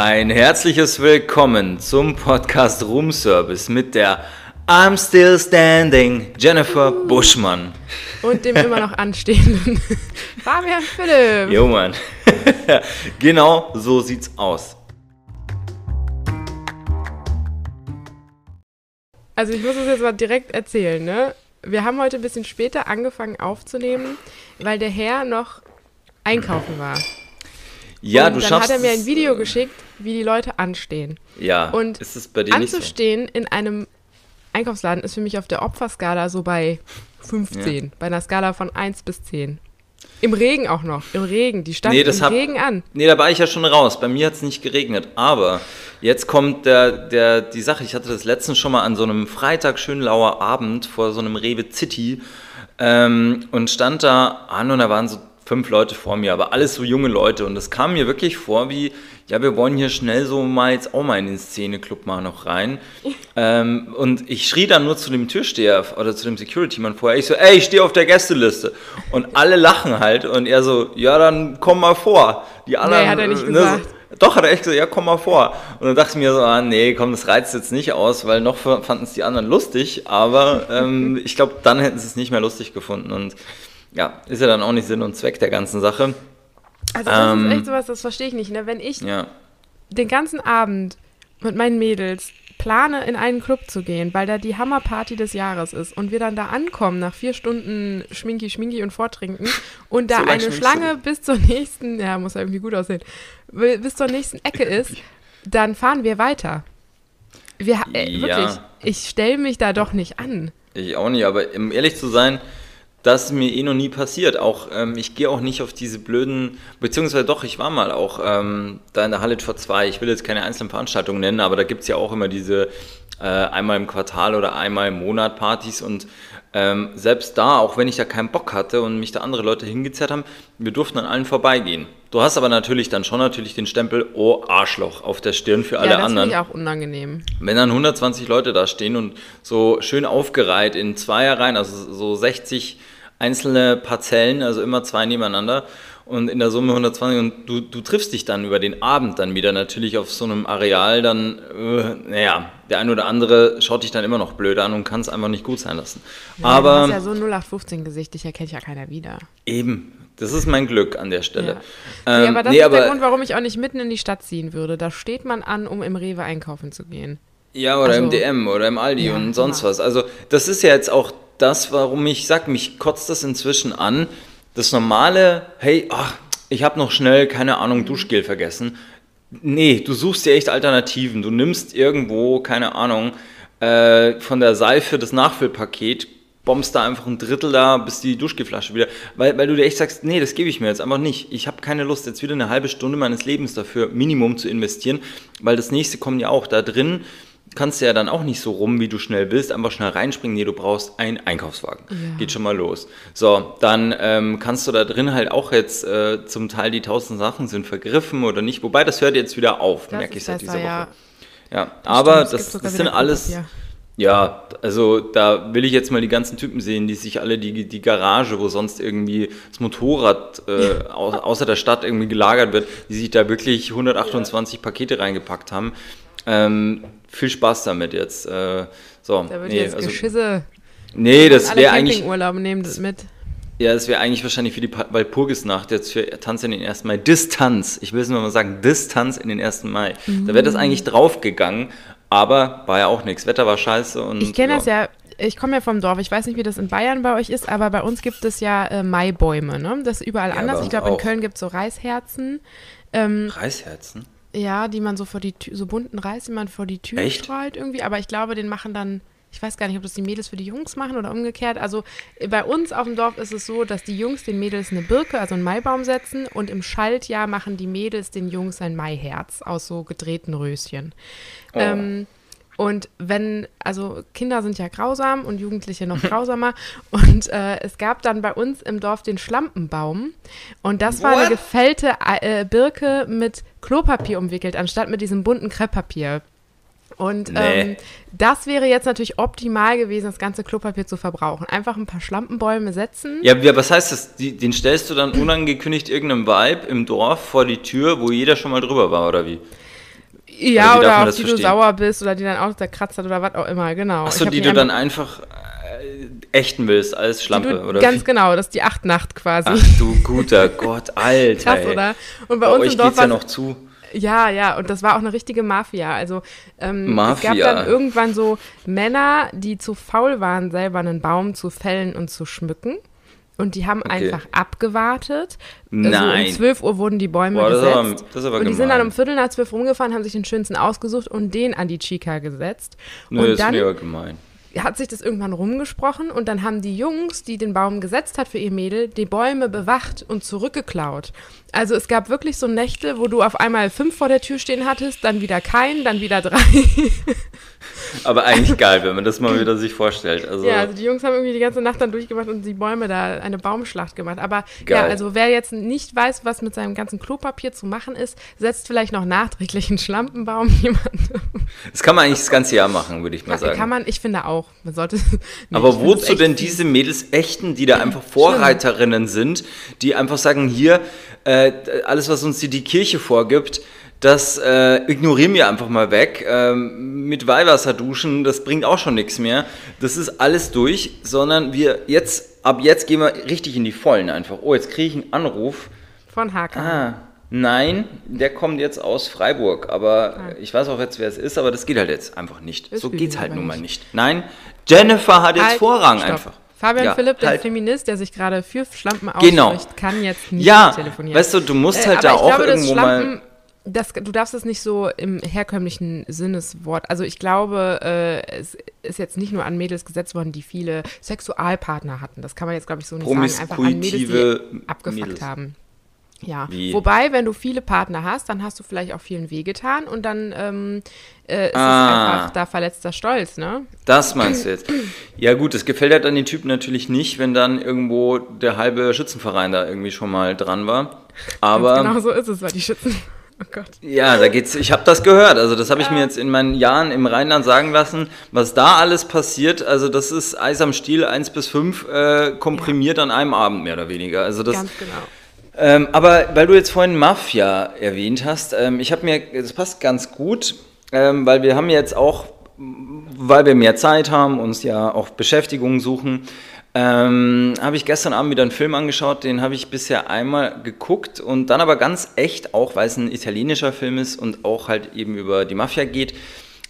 Ein herzliches Willkommen zum Podcast Room Service mit der I'm Still Standing Jennifer Buschmann. Und dem immer noch anstehenden Fabian Philipp. Jo Mann. genau so sieht's aus. Also ich muss es jetzt mal direkt erzählen, ne? Wir haben heute ein bisschen später angefangen aufzunehmen, weil der Herr noch einkaufen war. Ja, und du dann schaffst hat er mir ein Video geschickt, wie die Leute anstehen. Ja, Und ist es bei dir nicht so? Anzustehen in einem Einkaufsladen ist für mich auf der Opferskala so bei 15, bei einer Skala von 1 bis 10. Im Regen auch noch, im Regen. Die stand Nee, im hab- Regen an. Nee, da war ich ja schon raus. Bei mir hat es nicht geregnet. Aber jetzt kommt der, der, die Sache. Ich hatte das letztens schon mal an so einem Freitag, schön lauer Abend vor so einem Rewe City ähm, und stand da an und da waren so fünf Leute vor mir, aber alles so junge Leute. Und das kam mir wirklich vor wie, ja, wir wollen hier schnell so mal jetzt auch mal in den Szeneclub mal noch rein. ähm, und ich schrie dann nur zu dem Türsteher oder zu dem Security-Mann vorher. Ich so, ey, ich stehe auf der Gästeliste. Und alle lachen halt. Und er so, ja, dann komm mal vor. Die anderen, hat er nicht äh, gesagt. so, doch, hat er echt gesagt, ja, komm mal vor. Und dann dachte ich mir so, ah, nee, komm, das reizt jetzt nicht aus, weil noch fanden es die anderen lustig, aber ähm, ich glaube, dann hätten sie es nicht mehr lustig gefunden. Und ja, ist ja dann auch nicht Sinn und Zweck der ganzen Sache. Also das Ähm, ist echt sowas, das verstehe ich nicht. Ne? Wenn ich Ja, den ganzen Abend mit meinen Mädels plane, in einen Club zu gehen, weil da die Hammerparty des Jahres ist und wir dann da ankommen nach vier Stunden Schminki, Schminki und Vortrinken und da So eine Schlange bis zur nächsten, ja, muss ja irgendwie gut aussehen, bis zur nächsten Ecke ist, dann fahren wir weiter. Wir, äh, Ja. Wirklich, ich stelle mich da doch nicht an. ich auch nicht, aber um ehrlich zu sein, das ist mir eh noch nie passiert. Auch ähm, ich gehe auch nicht auf diese blöden, beziehungsweise doch, ich war mal auch ähm, da in der Halle vor zwei. Ich will jetzt keine einzelnen Veranstaltungen nennen, aber da gibt es ja auch immer diese äh, einmal im Quartal oder einmal im Monat Partys und ähm, selbst da, auch wenn ich da keinen Bock hatte und mich da andere Leute hingezerrt haben, wir durften an allen vorbeigehen. Du hast aber natürlich dann schon natürlich den Stempel, oh Arschloch, auf der Stirn für alle ja, das anderen. finde ich auch unangenehm. Wenn dann 120 Leute da stehen und so schön aufgereiht in Zweierreihen, also so 60 einzelne Parzellen, also immer zwei nebeneinander und in der Summe 120 und du, du triffst dich dann über den Abend dann wieder natürlich auf so einem Areal, dann, äh, naja, der ein oder andere schaut dich dann immer noch blöd an und kann es einfach nicht gut sein lassen. Ja, du Aber hast ja so ein 0815-Gesicht, dich erkennt ja keiner wieder. eben, das ist mein Glück an der Stelle. Ja. nee, Ähm, aber das nee, ist aber- der Grund, warum ich auch nicht mitten in die Stadt ziehen würde. Da steht man an, um im Rewe einkaufen zu gehen. Ja, oder Also- im DM oder im Aldi Ja, und sonst genau. was. Also das ist ja jetzt auch das, warum ich sag, mich kotzt das inzwischen an. Das normale, hey, ach, ich habe noch schnell, keine Mhm. Ahnung, Duschgel vergessen. Nee, du suchst dir echt Alternativen. Du nimmst irgendwo, keine Ahnung, äh, von der Seife das Nachfüllpaket, bombst da einfach ein Drittel da, bis die Duschgelflasche wieder, weil, weil du dir echt sagst, nee, das gebe ich mir jetzt einfach nicht. Ich habe keine Lust, jetzt wieder eine halbe Stunde meines Lebens dafür Minimum zu investieren, weil das nächste kommt ja auch da drin. Kannst du ja dann auch nicht so rum, wie du schnell willst, einfach schnell reinspringen. Nee, du brauchst einen Einkaufswagen. Ja. Geht schon mal los. So, dann ähm, kannst du da drin halt auch jetzt äh, zum Teil die tausend Sachen sind vergriffen oder nicht. Wobei, das hört jetzt wieder auf, merke ich seit dieser Woche. ja. Ja, aber das, das sind alles. Klopapier. Ja, also da will ich jetzt mal die ganzen Typen sehen, die sich alle die, die Garage, wo sonst irgendwie das Motorrad äh, au, außer der Stadt irgendwie gelagert wird, die sich da wirklich 128 Pakete reingepackt haben. Ähm, viel Spaß damit jetzt. Äh, so, Da wird nee, jetzt also, Geschisse. nee, das wäre eigentlich, Campingurlaub nehmen das mit. ja, das wäre eigentlich wahrscheinlich für die Walpurgisnacht jetzt für Tanz in den 1. Mai. Distanz. Ich will es nur mal sagen, Distanz in den 1. Mai. Da wäre das eigentlich draufgegangen, aber war ja auch nichts. Wetter war scheiße und. Ich kenne das ja, ich komme ja vom Dorf. Ich weiß nicht, wie das in Bayern bei euch ist, aber bei uns gibt es ja äh, Maibäume. Ne? Das ist überall Ja, anders. Ich glaube, in. Köln gibt es so Reisherzen. Ähm, Reisherzen? ja, die man so vor die Tür, so bunten Reis, die man vor die Tür Echt? streut irgendwie. Aber ich glaube, den machen dann, ich weiß gar nicht, ob das die Mädels für die Jungs machen oder umgekehrt. Also äh, bei uns auf dem Dorf ist es so, dass die Jungs den Mädels eine Birke, also einen Maibaum setzen und im Schaltjahr machen die Mädels den Jungs ein Maiherz aus so gedrehten Röschen. Oh. Ähm, und wenn, also Kinder sind ja grausam und Jugendliche noch grausamer. Und äh, es gab dann bei uns im Dorf den Schlampenbaum. Und das war eine What? gefällte äh, Birke mit Klopapier umwickelt, anstatt mit diesem bunten Krepppapier. Und Nee. ähm, das wäre jetzt natürlich optimal gewesen, das ganze Klopapier zu verbrauchen. Einfach ein paar Schlampenbäume setzen. Ja, wie- was heißt das? Den stellst du dann unangekündigt irgendeinem Vibe im Dorf vor die Tür, wo jeder schon mal drüber war, oder wie? Ja, oder, oder auf die verstehen? du sauer bist oder die dann auch der Kratz hat oder was auch immer, genau. Achso, die du dann einfach äh, ächten willst als Schlampe, du, oder? Ganz genau, das ist die Achtnacht quasi. Ach du guter Gott, Alter. Krass, oder? Und bei, bei uns euch im Dorf geht's ja noch zu. Ja, ja, und das war auch eine richtige Mafia. Also ähm, Mafia. es gab dann irgendwann so Männer, die zu faul waren, selber einen Baum zu fällen und zu schmücken. Und die haben okay. einfach abgewartet. Nein. Also um 12 Uhr wurden die Bäume Boah, gesetzt. Aber, und die sind dann um Viertel nach zwölf rumgefahren, haben sich den schönsten ausgesucht und den an die Chica gesetzt. Nö, und das dann, ist mir gemein hat sich das irgendwann rumgesprochen und dann haben die Jungs, die den Baum gesetzt hat für ihr Mädel, die Bäume bewacht und zurückgeklaut. Also es gab wirklich so Nächte, wo du auf einmal fünf vor der Tür stehen hattest, dann wieder keinen, dann wieder drei. Aber eigentlich geil, wenn man das mal wieder sich vorstellt. Also ja, also die Jungs haben irgendwie die ganze Nacht dann durchgemacht und die Bäume da eine Baumschlacht gemacht. Aber geil. ja, also wer jetzt nicht weiß, was mit seinem ganzen Klopapier zu machen ist, setzt vielleicht noch nachträglich einen Schlampenbaum jemandem. Das kann man eigentlich das ganze Jahr machen, würde ich mal sagen. Kann man, ich finde auch. Man sollte. Nee, Aber wozu denn diese Mädels echten, die da einfach Vorreiterinnen sind, die einfach sagen, hier, äh, alles, was uns die, die Kirche vorgibt, das äh, ignorieren wir einfach mal weg. Ähm, mit Weihwasser duschen, das bringt auch schon nichts mehr. Das ist alles durch, sondern wir jetzt, ab jetzt gehen wir richtig in die Vollen einfach. Oh, jetzt kriege ich einen Anruf. Von Hakan. Ah, nein, der kommt jetzt aus Freiburg, aber ah. ich weiß auch jetzt, wer es ist, aber das geht halt jetzt einfach nicht. Das so geht es halt nun mal nicht. Nein, Jennifer hat jetzt halt, Vorrang stopp. einfach. Fabian ja, Philipp, der halt. Feminist, der sich gerade für Schlampen ausspricht, genau. kann jetzt nicht ja, telefonieren. Weißt du, du musst halt äh, da auch glaube, irgendwo mal das, du darfst es nicht so im herkömmlichen Sinneswort. Also ich glaube, äh, es ist jetzt nicht nur an Mädels gesetzt worden, die viele Sexualpartner hatten. Das kann man jetzt, glaube ich, so nicht sagen. Einfach an Mädels, die abgefuckt Mädels. haben. Ja, Wie? wobei, wenn du viele Partner hast, dann hast du vielleicht auch vielen wehgetan und dann ähm, äh, ist ah. es einfach da verletzter Stolz, ne? Das meinst du jetzt. Ja gut, es gefällt halt an den Typen natürlich nicht, wenn dann irgendwo der halbe Schützenverein da irgendwie schon mal dran war. Aber genau so ist es, weil die Schützen Oh Gott. Ja, da geht's. Ich habe das gehört. Also das habe ich mir jetzt in meinen Jahren im Rheinland sagen lassen, was da alles passiert. Also das ist Eis am Stiel 1 bis 5 äh, komprimiert ja. an einem Abend mehr oder weniger. Also das. Ganz genau. Ähm, aber weil du jetzt vorhin Mafia erwähnt hast, ähm, ich habe mir, das passt ganz gut, ähm, weil wir haben jetzt auch, weil wir mehr Zeit haben, uns ja auch Beschäftigung suchen, ähm, habe ich gestern Abend wieder einen Film angeschaut, den habe ich bisher einmal geguckt und dann aber ganz echt, auch weil es ein italienischer Film ist und auch halt eben über die Mafia geht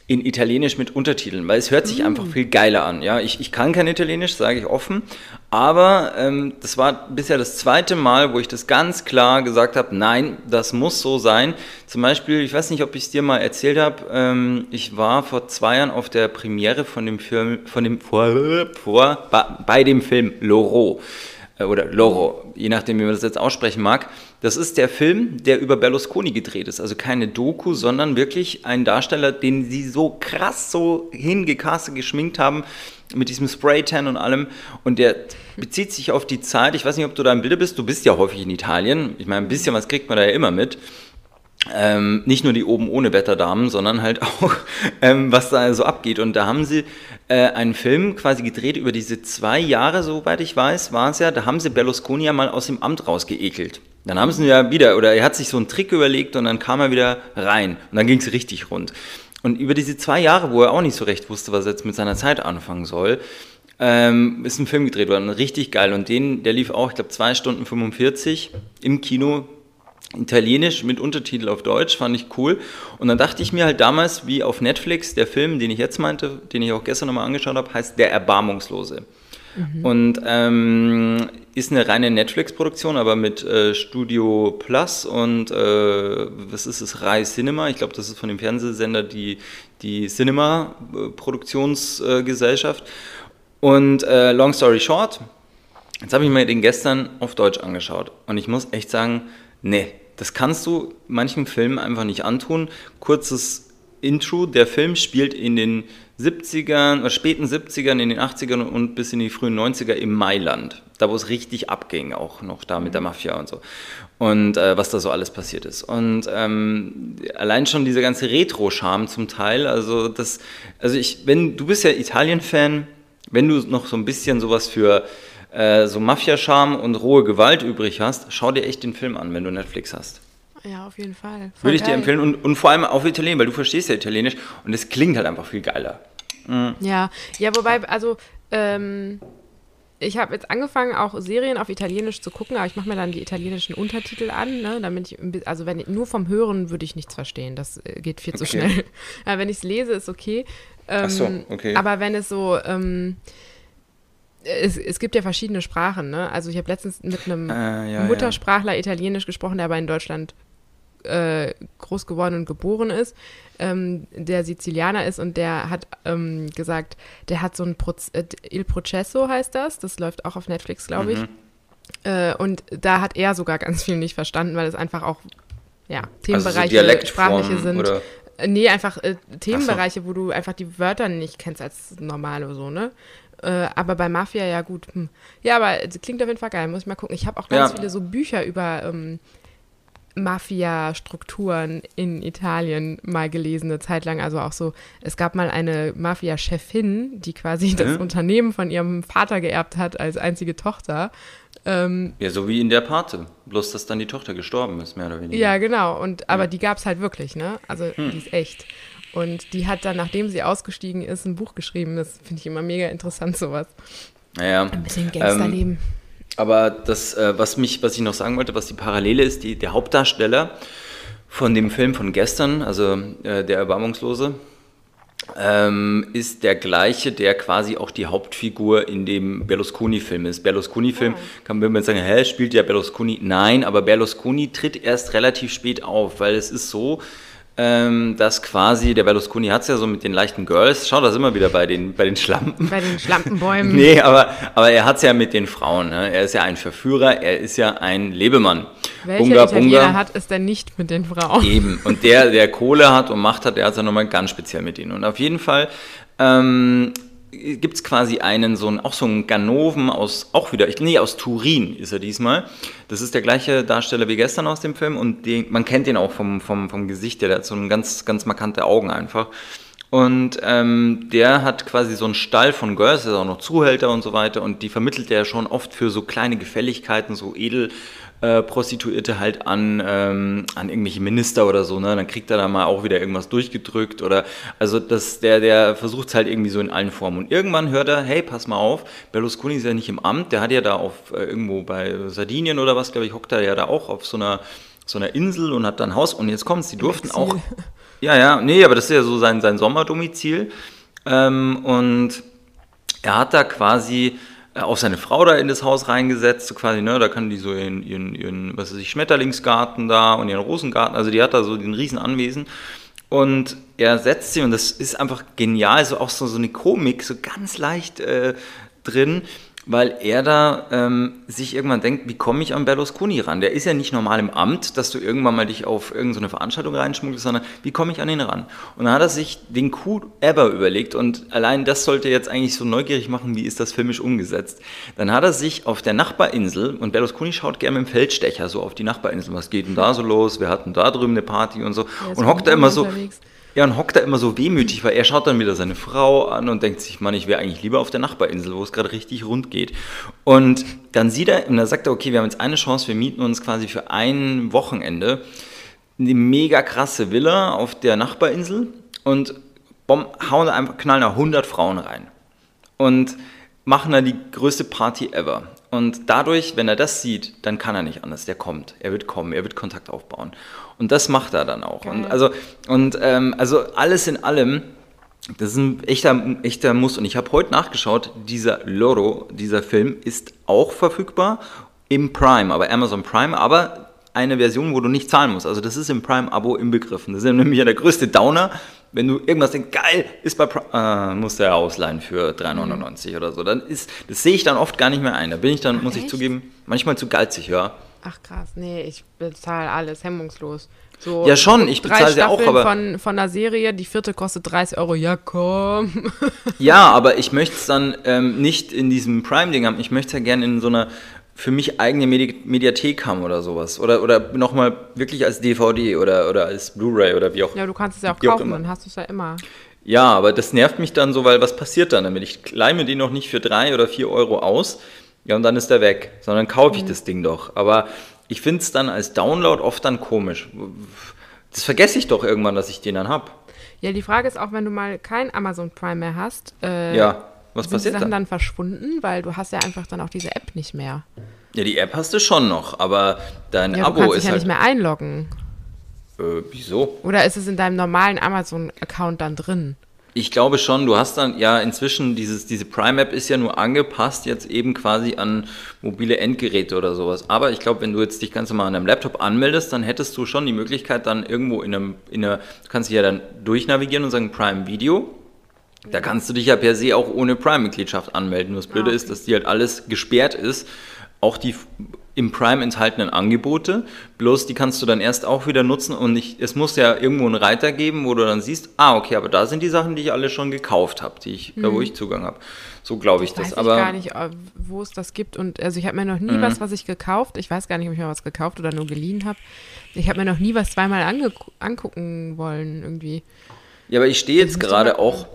in Italienisch mit Untertiteln, weil es hört sich mm. einfach viel geiler an. Ja, ich, ich kann kein Italienisch, sage ich offen, aber ähm, das war bisher das zweite Mal, wo ich das ganz klar gesagt habe, nein, das muss so sein. Zum Beispiel, ich weiß nicht, ob ich es dir mal erzählt habe, ähm, ich war vor zwei Jahren auf der Premiere von dem Film, von dem vor, vor bei dem Film Loro oder Loro, je nachdem, wie man das jetzt aussprechen mag. Das ist der Film, der über Berlusconi gedreht ist. Also keine Doku, sondern wirklich ein Darsteller, den sie so krass so hingecastet, geschminkt haben, mit diesem Spray-Tan und allem. Und der bezieht sich auf die Zeit. Ich weiß nicht, ob du da im Bilde bist. Du bist ja häufig in Italien. Ich meine, ein bisschen was kriegt man da ja immer mit. Ähm, nicht nur die oben ohne Wetterdamen, sondern halt auch, ähm, was da so abgeht. Und da haben sie äh, einen Film quasi gedreht über diese zwei Jahre, soweit ich weiß, war es ja. Da haben sie Berlusconi ja mal aus dem Amt rausgeekelt. Dann haben sie ihn ja wieder, oder er hat sich so einen Trick überlegt und dann kam er wieder rein. Und dann ging es richtig rund. Und über diese zwei Jahre, wo er auch nicht so recht wusste, was er jetzt mit seiner Zeit anfangen soll, ähm, ist ein Film gedreht worden. Richtig geil. Und den, der lief auch, ich glaube, zwei Stunden 45 im Kino. Italienisch mit Untertitel auf Deutsch, fand ich cool. Und dann dachte ich mir halt damals, wie auf Netflix, der Film, den ich jetzt meinte, den ich auch gestern nochmal angeschaut habe, heißt Der Erbarmungslose. Mhm. Und ähm, ist eine reine Netflix-Produktion, aber mit äh, Studio Plus und äh, was ist es, Rai Cinema. Ich glaube, das ist von dem Fernsehsender die, die Cinema-Produktionsgesellschaft. und äh, long story short, jetzt habe ich mir den gestern auf Deutsch angeschaut. Und ich muss echt sagen, nee, das kannst du manchen Filmen einfach nicht antun. Kurzes Intro, der Film spielt in den 70ern, oder späten 70ern, in den 80ern und bis in die frühen 90er im Mailand. Da, wo es richtig abging, auch noch da mit der Mafia und so. Und äh, was da so alles passiert ist. Und ähm, allein schon dieser ganze Retro-Charme zum Teil, also das, also ich, wenn, du bist ja Italien-Fan, wenn du noch so ein bisschen sowas für äh, so Mafia-Charme und rohe Gewalt übrig hast, schau dir echt den Film an, wenn du Netflix hast. Ja, auf jeden Fall. Voll Würde ich geil. dir empfehlen und, und vor allem auf Italienisch, weil du verstehst ja Italienisch und es klingt halt einfach viel geiler. Mhm. Ja, ja, wobei, also ähm, ich habe jetzt angefangen, auch Serien auf Italienisch zu gucken, aber ich mache mir dann die italienischen Untertitel an, ne, damit ich, also wenn nur vom Hören würde ich nichts verstehen, das äh, geht viel zu okay. schnell. aber wenn ich es lese, ist okay. Ähm, Ach so, okay. Aber wenn es so, ähm, es, es, gibt ja verschiedene Sprachen, ne? Also ich habe letztens mit einem äh, ja, Muttersprachler ja. Italienisch gesprochen, der aber in Deutschland äh, groß geworden und geboren ist, ähm, der Sizilianer ist und der hat ähm, gesagt, der hat so ein Proz äh, Il Processo heißt das, das läuft auch auf Netflix, glaube ich. Mhm. Äh, und da hat er sogar ganz viel nicht verstanden, weil es einfach auch ja, Themenbereiche, also so sprachliche sind. Oder? Äh, nee, einfach äh, Themenbereiche, so. wo du einfach die Wörter nicht kennst als normal oder so, ne? Äh, aber bei Mafia ja gut. Hm. Ja, aber es klingt auf jeden Fall geil, muss ich mal gucken. Ich habe auch ganz ja. viele so Bücher über ähm, Mafia-Strukturen in Italien mal gelesen, eine Zeit lang. Also auch so, es gab mal eine Mafia-Chefin, die quasi das Unternehmen von ihrem Vater geerbt hat als einzige Tochter. Ähm, ja, so wie in der Pate. Bloß, dass dann die Tochter gestorben ist, mehr oder weniger. Ja, genau. Und, aber ja. die gab es halt wirklich, ne? Also hm. die ist echt. Und die hat dann, nachdem sie ausgestiegen ist, ein Buch geschrieben. Das finde ich immer mega interessant, sowas. Naja. Ein bisschen Gangsterleben. Ähm, aber das, äh, was, mich, was ich noch sagen wollte, was die Parallele ist, die, der Hauptdarsteller von dem Film von gestern, also äh, der Erbarmungslose, ähm, ist der gleiche, der quasi auch die Hauptfigur in dem Berlusconi-Film ist. Berlusconi-Film oh. kann man jetzt sagen, hä, spielt ja Berlusconi? Nein, aber Berlusconi tritt erst relativ spät auf, weil es ist so, ähm, dass quasi, der Berlusconi hat es ja so mit den leichten Girls, schau das immer wieder bei den, bei den Schlampen. Bei den Schlampenbäumen. nee, aber, aber er hat es ja mit den Frauen. Ne? Er ist ja ein Verführer, er ist ja ein Lebemann. Welcher Bunga, Italiener Bunga. hat es denn nicht mit den Frauen? Eben, und der, der Kohle hat und Macht hat, der hat es ja nochmal ganz speziell mit ihnen. Und auf jeden Fall ähm, gibt es quasi einen, so einen, auch so einen Ganoven aus, auch wieder, nee, aus Turin ist er diesmal. Das ist der gleiche Darsteller wie gestern aus dem Film und den, man kennt ihn auch vom, vom, vom Gesicht, der hat so ein ganz, ganz markante Augen einfach. Und ähm, der hat quasi so einen Stall von Girls, der ist auch noch Zuhälter und so weiter und die vermittelt er schon oft für so kleine Gefälligkeiten, so edel äh, Prostituierte halt an, ähm, an irgendwelche Minister oder so, ne? Dann kriegt er da mal auch wieder irgendwas durchgedrückt oder also das, der, der versucht es halt irgendwie so in allen Formen. Und irgendwann hört er, hey, pass mal auf, Berlusconi ist ja nicht im Amt, der hat ja da auf äh, irgendwo bei Sardinien oder was, glaube ich, hockt er ja da auch auf so einer so einer Insel und hat dann ein Haus und jetzt kommt's, die durften auch. Ja, ja, nee, aber das ist ja so sein, sein Sommerdomizil. Ähm, und er hat da quasi auch seine Frau da in das Haus reingesetzt, so quasi, ne, da kann die so ihren, ihren, ihren, was weiß ich, Schmetterlingsgarten da und ihren Rosengarten, also die hat da so den riesen Anwesen. Und er setzt sie, und das ist einfach genial, so auch so, so eine Komik, so ganz leicht äh, drin, weil er da ähm, sich irgendwann denkt, wie komme ich an Berlusconi ran? Der ist ja nicht normal im Amt, dass du irgendwann mal dich auf irgendeine Veranstaltung reinschmuggelst, sondern wie komme ich an ihn ran? Und dann hat er sich den Coup ever überlegt und allein das sollte jetzt eigentlich so neugierig machen, wie ist das filmisch umgesetzt. Dann hat er sich auf der Nachbarinsel, und Berlusconi schaut gerne mit dem Feldstecher so auf die Nachbarinsel, was geht denn da so los? Wir hatten da drüben eine Party und so. und hockt da immer so... Ja, und hockt da immer so wehmütig, weil er schaut dann wieder seine Frau an und denkt sich, Mann, ich wäre eigentlich lieber auf der Nachbarinsel, wo es gerade richtig rund geht. Und dann sieht er, und dann sagt er, okay, wir haben jetzt eine Chance, wir mieten uns quasi für ein Wochenende eine mega krasse Villa auf der Nachbarinsel und bom, hauen einfach, knallen da 100 Frauen rein. Und machen da die größte Party ever. Und dadurch, wenn er das sieht, dann kann er nicht anders. Der kommt, er wird kommen, er wird Kontakt aufbauen. Und das macht er dann auch. Und also, und ähm, also alles in allem, das ist ein echter, echter Muss. Und ich habe heute nachgeschaut, dieser Loro, dieser Film ist auch verfügbar im Prime, aber Amazon Prime, aber eine Version, wo du nicht zahlen musst. Also das ist im Prime-Abo inbegriffen. Das ist nämlich ja der größte Downer, wenn du irgendwas denkst, geil, ist bei Prime, äh, musst du ja ausleihen für 3,99 mhm. oder so. Dann ist, das sehe ich dann oft gar nicht mehr ein. Da bin ich dann, Ach, muss echt? ich zugeben, manchmal zu geizig, ja. Ach krass, nee, ich bezahle alles hemmungslos. So ja schon, ich bezahle sie auch, aber... Von, von der Serie, die vierte kostet 30 Euro, ja komm. ja, aber ich möchte es dann ähm, nicht in diesem Prime-Ding haben, ich möchte es ja gerne in so einer für mich eigene Medi Mediathek haben oder sowas. Oder, oder nochmal wirklich als DVD oder, oder als Blu-ray oder wie auch immer. Ja, du kannst es ja auch kaufen, dann hast du es ja immer. Ja, aber das nervt mich dann so, weil was passiert dann damit? Ich leih den noch nicht für drei oder vier Euro aus, ja, und dann ist er weg, sondern kaufe ich mhm. das Ding doch. Aber ich finde es dann als Download oft dann komisch. Das vergesse ich doch irgendwann, dass ich den dann habe. Ja, die Frage ist auch, wenn du mal kein Amazon Prime mehr hast, äh, Ja, was sind die passiert Sachen dann? dann verschwunden, weil du hast ja einfach dann auch diese App nicht mehr. Ja, die App hast du schon noch, aber dein Ja, du Abo kannst dich ist ja halt. nicht mehr einloggen. Äh, wieso? Oder ist es in deinem normalen Amazon-Account dann drin? Ich glaube schon, du hast dann ja inzwischen dieses, diese Prime-App ist ja nur angepasst jetzt eben quasi an mobile Endgeräte oder sowas. Aber ich glaube, wenn du jetzt dich ganz normal an deinem Laptop anmeldest, dann hättest du schon die Möglichkeit, dann irgendwo in einem, in einer, du kannst dich ja dann durchnavigieren und sagen Prime Video. Da kannst du dich ja per se auch ohne Prime-Mitgliedschaft anmelden. Nur das Blöde Ah, okay. ist, dass die halt alles gesperrt ist. Auch die im Prime enthaltenen Angebote. Bloß die kannst du dann erst auch wieder nutzen und ich, es muss ja irgendwo einen Reiter geben, wo du dann siehst, ah, okay, aber da sind die Sachen, die ich alle schon gekauft habe, die ich, da wo ich Zugang habe. So glaube ich das. Weiß aber ich gar nicht, äh, wo es das gibt. Und also ich habe mir noch nie Mhm. was, was ich gekauft. Ich weiß gar nicht, ob ich mal was gekauft oder nur geliehen habe. Ich habe mir noch nie was zweimal angucken wollen irgendwie. Ja, aber ich stehe jetzt gerade auch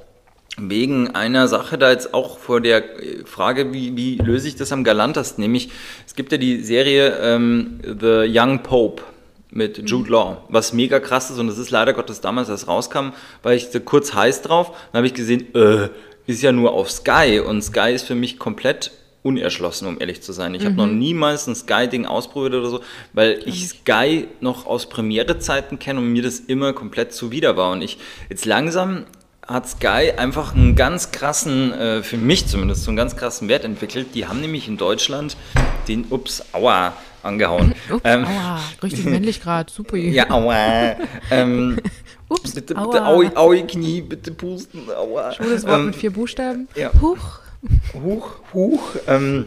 wegen einer Sache da jetzt auch vor der äh, Frage, wie, wie löse ich das am galantesten? Nämlich, es gibt ja die Serie ähm, The Young Pope mit Jude Law, was mega krass ist und das ist leider Gottes damals, als es rauskam, war ich so kurz heiß drauf. Dann habe ich gesehen, äh, ist ja nur auf Sky und Sky ist für mich komplett unerschlossen, um ehrlich zu sein. Ich habe noch niemals ein Sky-Ding ausprobiert oder so, weil ich Sky noch aus Premiere-Zeiten kenne und mir das immer komplett zuwider war. Und ich jetzt langsam hat Sky einfach einen ganz krassen, äh, für mich zumindest, so einen ganz krassen Wert entwickelt. Die haben nämlich in Deutschland den, ups, aua, angehauen. Ups, Ähm, aua, richtig männlich gerade, super. ja, aua. ähm, Ups, bitte, aua. bitte, aui, aui, Knie, bitte pusten, aua. Schwules Wort Ähm, mit vier Buchstaben. ja. Huch. Huch, huch. Ähm,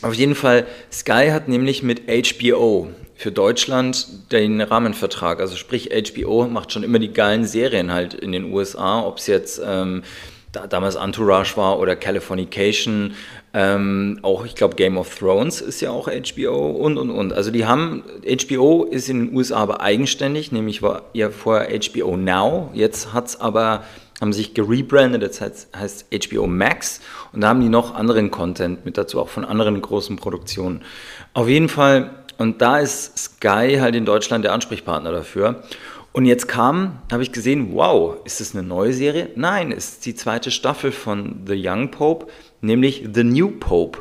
auf jeden Fall, Sky hat nämlich mit HBO für Deutschland den Rahmenvertrag. Also sprich, HBO macht schon immer die geilen Serien halt in den USA, ob es jetzt ähm, da, damals Entourage war oder Californication, ähm, auch ich glaube Game of Thrones ist ja auch HBO und und und. Also die haben, HBO ist in den USA aber eigenständig, nämlich war ja vorher HBO Now, jetzt hat es aber haben sich gerebrandet, das heißt, heißt HBO Max und da haben die noch anderen Content mit dazu, auch von anderen großen Produktionen. Auf jeden Fall, und da ist Sky halt in Deutschland der Ansprechpartner dafür. Und jetzt kam, habe ich gesehen, wow, ist es eine neue Serie? Nein, es ist die zweite Staffel von The Young Pope, nämlich The New Pope.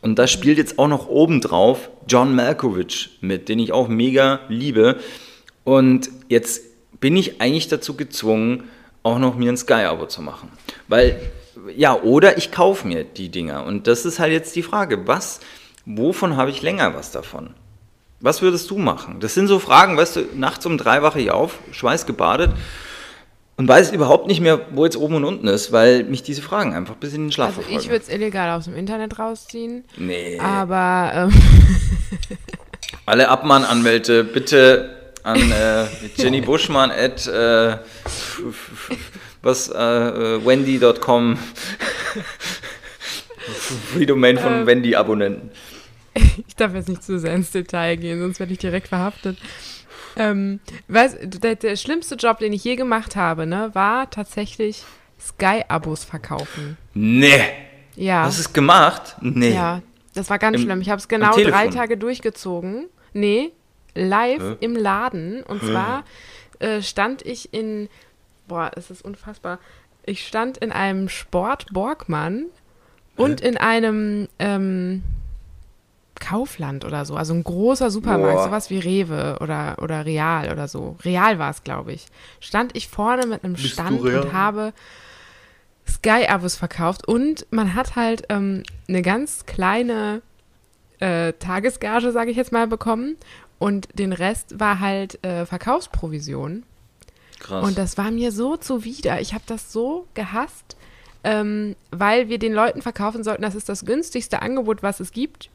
Und da spielt jetzt auch noch obendrauf John Malkovich mit, den ich auch mega liebe. Und jetzt bin ich eigentlich dazu gezwungen, auch noch mir ein Sky-Abo zu machen. Weil, ja, oder ich kaufe mir die Dinger. Und das ist halt jetzt die Frage, was, wovon habe ich länger was davon? Was würdest du machen? Das sind so Fragen, weißt du, nachts um drei wache ich auf, schweißgebadet und weiß überhaupt nicht mehr, wo jetzt oben und unten ist, weil mich diese Fragen einfach bis in den Schlaf Also ich würde es illegal aus dem Internet rausziehen. Nee. Aber ähm, Alle Abmahnanwälte bitte an äh, Jenny Buschmann at äh, was äh, äh, wendy.com Free Domain von Ähm. Wendy-Abonnenten. ich darf jetzt nicht zu sehr ins Detail gehen, sonst werde ich direkt verhaftet. Ähm, weißt, der, der schlimmste Job, den ich je gemacht habe, ne, war tatsächlich Sky-Abos verkaufen. Nee. Ja. Hast du es gemacht? Nee. Ja, das war ganz Im- schlimm. Ich habe es genau drei? Tage durchgezogen. Nee, live Hä? im Laden. Und zwar äh, stand ich in, boah, es ist unfassbar. Ich stand in einem Sport Borgmann und in einem ähm, Kaufland oder so. Also ein großer Supermarkt, Boah. sowas wie Rewe oder, oder Real oder so. Real war es, glaube ich. Stand ich vorne mit einem Bist Stand und habe Sky-Abos verkauft und man hat halt ähm, eine ganz kleine äh, Tagesgage, sage ich jetzt mal, bekommen und den Rest war halt äh, Verkaufsprovision Krass. und das war mir so zuwider. Ich habe das so gehasst, ähm, weil wir den Leuten verkaufen sollten, das ist das günstigste Angebot, was es gibt.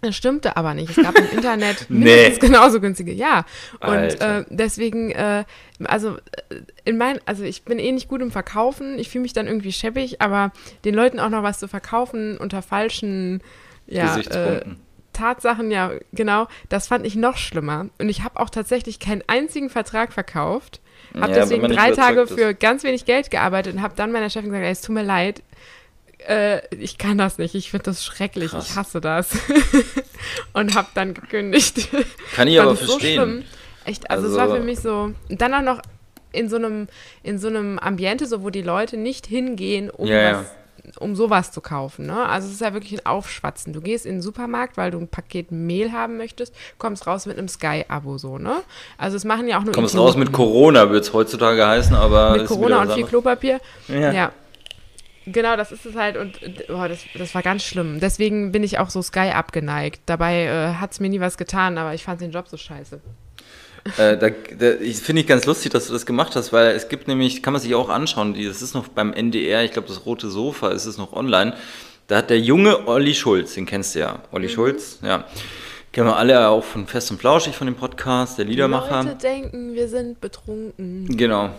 Das stimmte aber nicht. Es gab im Internet Nee. mindestens genauso günstige. Ja. Und Alter. äh, deswegen, äh, also äh, in mein, also ich bin eh nicht gut im Verkaufen. Ich fühle mich dann irgendwie scheppig, aber den Leuten auch noch was zu verkaufen unter falschen ja, äh. Tatsachen, ja, genau, das fand ich noch schlimmer. Und ich habe auch tatsächlich keinen einzigen Vertrag verkauft. Habe Ja, deswegen drei Tage ist. für ganz wenig Geld gearbeitet und habe dann meiner Chefin gesagt, ey, es tut mir leid, äh, ich kann das nicht. Ich finde das schrecklich. Krass. Ich hasse das. und habe dann gekündigt. Kann ich aber es so verstehen. schlimm. Echt, also, es Also- war für mich so. Und dann auch noch in so einem, in so einem Ambiente, so wo die Leute nicht hingehen, um ja. was um sowas zu kaufen. Ne? Also es ist ja wirklich ein Aufschwatzen. Du gehst in den Supermarkt, weil du ein Paket Mehl haben möchtest, kommst raus mit einem Sky-Abo so, ne? Also es machen ja auch nur Kommst Idioten. raus mit Corona, wird es heutzutage heißen, aber. mit Corona und viel. Klopapier. Ja. Ja. Genau, das ist es halt und boah, das, das war ganz schlimm. Deswegen bin ich auch so Sky abgeneigt. Dabei äh, hat es mir nie was getan, aber ich fand den Job so scheiße. Äh, da, da, ich finde ich ganz lustig, dass du das gemacht hast, weil es gibt nämlich, kann man sich auch anschauen, die, das ist noch beim NDR, ich glaube das rote Sofa ist es noch online. Da hat der junge Olli Schulz, den kennst du ja. Olli Schulz, ja. Kennen wir alle auch von Fest und Flauschig von dem Podcast, der Liedermacher. Leute denken, wir sind betrunken. Genau.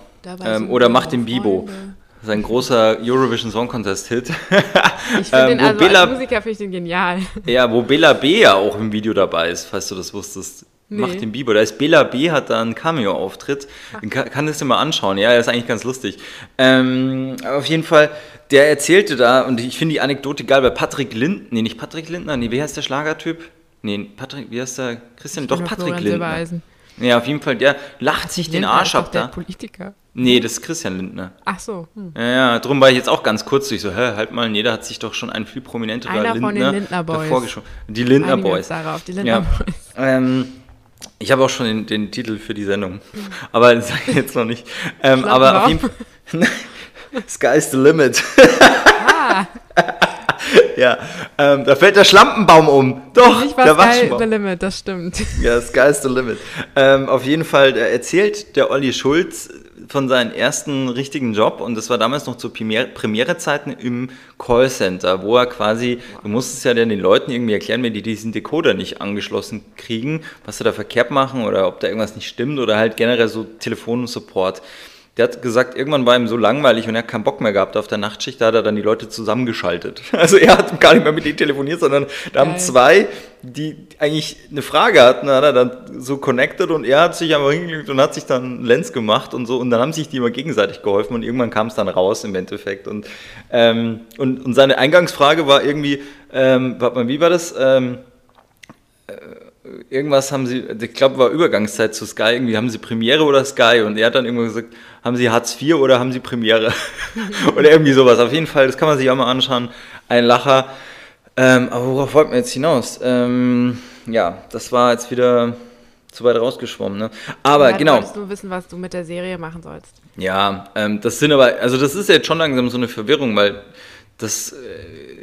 Ähm, oder Macht den Bibo. Sein großer Eurovision Song Contest Hit. Ich finde Ähm, den, also Bela- als Musiker finde ich den genial. Ja, wo Bela B ja auch im Video dabei ist, falls du das wusstest. Nee. Macht den Biber. Da ist Bela B, hat da einen Cameo-Auftritt. Den kann, kann das dir mal anschauen. Ja, er ist eigentlich ganz lustig. Ähm, auf jeden Fall, der erzählte da, und ich finde die Anekdote geil, bei Patrick Lindner, nee, nicht Patrick Lindner, nee, wie heißt der Schlagertyp? Nee, Patrick, wie heißt der? Christian, doch, Oder Patrick Florian Lindner. Ja, auf jeden Fall, der lacht sich den Lindner Arsch ist doch ab der da. Politiker. Nee, das ist Christian Lindner. Ach so. Hm. Ja, ja, drum war ich jetzt auch ganz kurz durch so, hä, halt mal, nee, da hat sich doch schon ein viel prominenterer Einer Lindner von den Lindner Boys. Die Lindner Einigen Boys. darauf, die Lindner Ja. Boys. Ähm, ich habe auch schon den, den Titel für die Sendung, aber das sage ich jetzt noch nicht. Ähm, aber auf jeden Fall, Sky's the limit. Ah, ja, ähm, da fällt der Schlampenbaum um. Doch, nicht der was Sky the Limit, das stimmt. Ja, Sky's the limit. Ähm, auf jeden Fall der erzählt der Olli Schulz von seinem ersten richtigen Job und das war damals noch zu Premier Premierezeiten im Callcenter, wo er quasi, du musstest ja dann den Leuten irgendwie erklären, wenn die diesen Decoder nicht angeschlossen kriegen, was sie da verkehrt machen oder ob da irgendwas nicht stimmt oder halt generell so Telefonsupport. Der hat gesagt, irgendwann war ihm so langweilig und er hat keinen Bock mehr gehabt auf der Nachtschicht, da hat er dann die Leute zusammengeschaltet. Also er hat gar nicht mehr mit denen telefoniert, sondern da haben zwei, die eigentlich eine Frage hatten, hat er dann so connected und er hat sich einfach hingelegt und hat sich dann Lens gemacht und so und dann haben sich die immer gegenseitig geholfen und irgendwann kam es dann raus im Endeffekt und, ähm, und, und seine Eingangsfrage war irgendwie, ähm, warte mal, wie war das? Ähm, irgendwas haben sie, ich glaube, war Übergangszeit zu Sky, irgendwie haben sie Premiere oder Sky und er hat dann irgendwo gesagt, haben sie Hartz IV oder haben sie Premiere? oder irgendwie sowas. Auf jeden Fall, das kann man sich auch mal anschauen. Ein Lacher. Ähm, aber worauf wollten wir jetzt hinaus? Ähm, ja, das war jetzt wieder zu weit rausgeschwommen, ne? Aber Ja, genau. Du wissen, was du mit der Serie machen sollst. Ja, ähm, das sind aber, also das ist jetzt schon langsam so eine Verwirrung, weil das, äh,